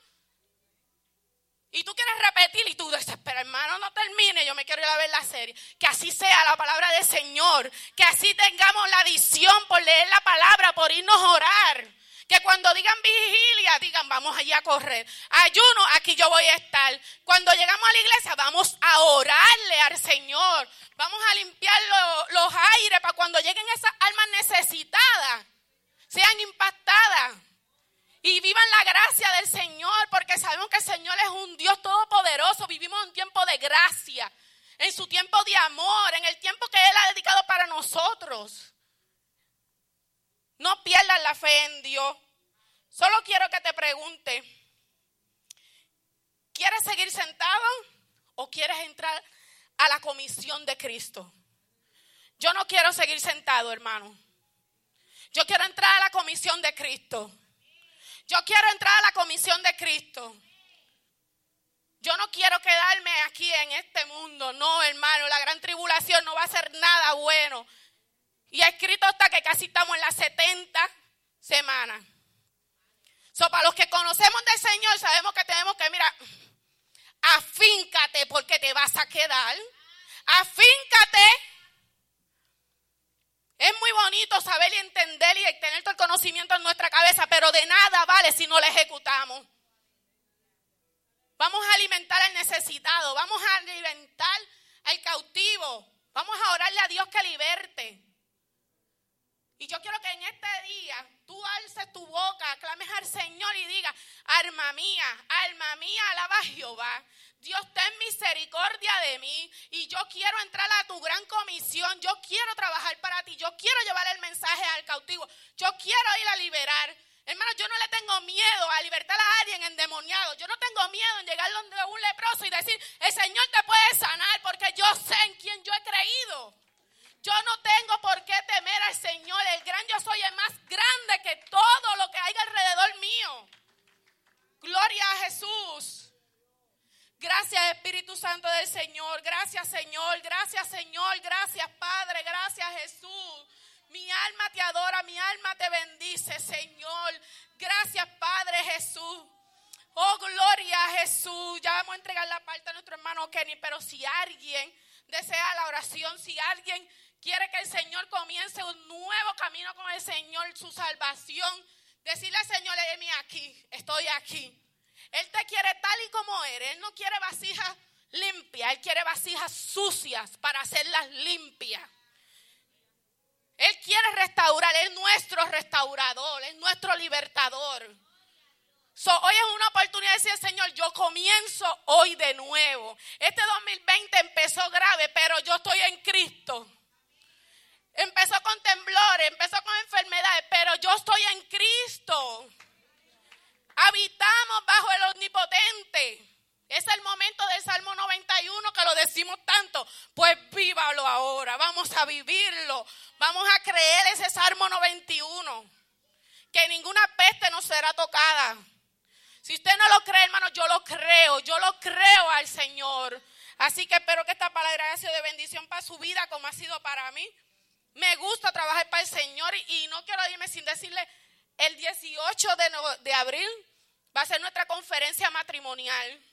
y tú quieres repetir y tú dices, pero hermano, no termine, yo me quiero ir a ver la serie. Que así sea la palabra del Señor. Que así tengamos la visión por leer la palabra, por irnos a orar. Que cuando digan vigilia, digan, vamos allá a correr. Ayuno, aquí yo voy a estar. Cuando llegamos a la iglesia, vamos a orarle al Señor. Vamos a limpiar los aires para cuando lleguen esas almas necesitadas, sean impactadas y vivan la gracia del Señor, porque sabemos que el Señor es un Dios todopoderoso. Vivimos un tiempo de gracia. en su tiempo de amor, en el tiempo que Él ha dedicado para nosotros. No pierdas la fe en Dios. Solo quiero que te pregunte, ¿quieres seguir sentado o quieres entrar a la comisión de Cristo? Yo no quiero seguir sentado, hermano. Yo quiero entrar a la comisión de Cristo. Yo quiero entrar a la comisión de Cristo. Yo no quiero quedarme aquí en este mundo. No, hermano, la gran tribulación no va a ser nada bueno. Y escrito está que casi estamos en las 70 semanas. So, para los que conocemos del Señor, sabemos que tenemos que, mira, afíncate porque te vas a quedar. Afíncate. Es muy bonito saber y entender y tener todo el conocimiento en nuestra cabeza, pero de nada vale si no lo ejecutamos. Vamos a alimentar al necesitado, vamos a alimentar al cautivo, vamos a orarle a Dios que liberte. Y yo quiero que en este día tú alces tu boca, clames al Señor y digas, alma mía, alma mía, alaba a Jehová. Dios, ten misericordia de mí y yo quiero entrar a tu gran comisión. Yo quiero trabajar para ti. Yo quiero llevar el mensaje al cautivo. Yo quiero ir a liberar. Hermano, yo no le tengo miedo a libertar a alguien endemoniado. Yo no tengo miedo en llegar donde un leproso y decir, el Señor te puede sanar porque yo sé en quién yo he creído. Yo no tengo por qué temer al Señor. El gran yo soy es más grande que todo lo que hay alrededor mío. Gloria a Jesús. Gracias Espíritu Santo del Señor. Gracias Señor. Gracias Señor. Gracias Padre. Gracias Jesús. Mi alma te adora. Mi alma te bendice Señor. Gracias Padre Jesús. Oh, gloria a Jesús. Ya vamos a entregar la parte a nuestro hermano Kenny. Pero si alguien desea la oración, si alguien quiere que el Señor comience un nuevo camino con el Señor, su salvación. Decirle al Señor, mi aquí, estoy aquí. Él te quiere tal y como eres. Él no quiere vasijas limpias, Él quiere vasijas sucias para hacerlas limpias. Él quiere restaurar, Él es nuestro restaurador, es nuestro libertador. hoy es una oportunidad de decir, Señor, yo comienzo hoy de nuevo. Este 2020 empezó grave, pero yo estoy en Cristo. Empezó con temblores, empezó con enfermedades, pero yo estoy en Cristo. Habitamos bajo el omnipotente. Es el momento del Salmo 91 que lo decimos tanto. Pues vívalo ahora, vamos a vivirlo. Vamos a creer ese Salmo 91. Que ninguna peste nos será tocada. Si usted no lo cree, hermano, yo lo creo. Yo lo creo al Señor. Así que espero que esta palabra haya sido de bendición para su vida como ha sido para mí. Me gusta trabajar para el Señor y no quiero irme sin decirle, el 18 de, abril va a ser nuestra conferencia matrimonial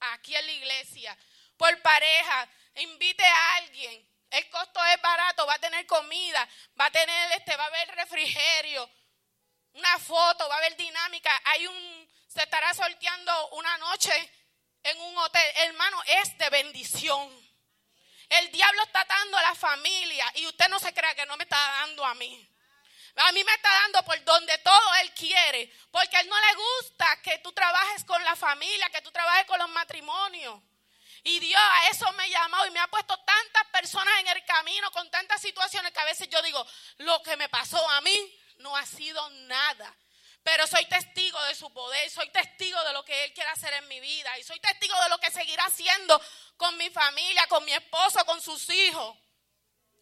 aquí en la iglesia, por pareja. Invite a alguien. El costo es barato, va a tener comida, va a tener este, va a haber refrigerio, una foto, va a haber dinámica. Hay un, se estará sorteando una noche en un hotel. Hermano, es de bendición. El diablo está dando a la familia y usted no se crea que no me está dando a mí. A mí me está dando por donde todo Él quiere, porque a Él no le gusta que tú trabajes con la familia, que tú trabajes con los matrimonios. Y Dios a eso me ha llamado y me ha puesto tantas personas en el camino con tantas situaciones que a veces yo digo, lo que me pasó a mí no ha sido nada. Pero soy testigo de su poder, soy testigo de lo que Él quiere hacer en mi vida y soy testigo de lo que seguirá haciendo con mi familia, con mi esposo, con sus hijos.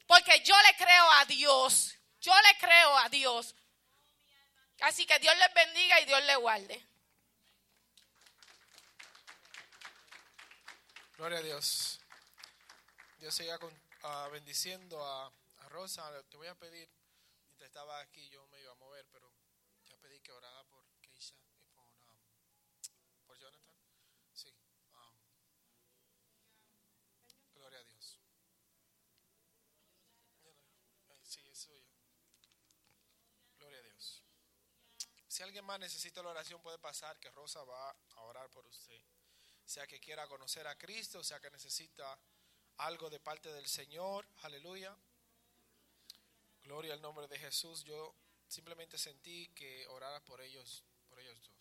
Porque yo le creo a Dios, yo le creo a Dios. Así que Dios les bendiga y Dios les guarde. Gloria a Dios. Dios siga ah, bendiciendo a, a Rosa. Te voy a pedir, mientras estaba aquí, yo me iba a mover, pero pedí que orara por Keisha y por, um, por Jonathan. Sí. Um, gloria a Dios. Sí, es suyo. Gloria a Dios. Si alguien más necesita la oración, puede pasar que Rosa va a orar por usted. Sea que quiera conocer a Cristo, sea que necesita algo de parte del Señor. Aleluya. Gloria al nombre de Jesús. Yo simplemente sentí que orara por ellos, por ellos dos.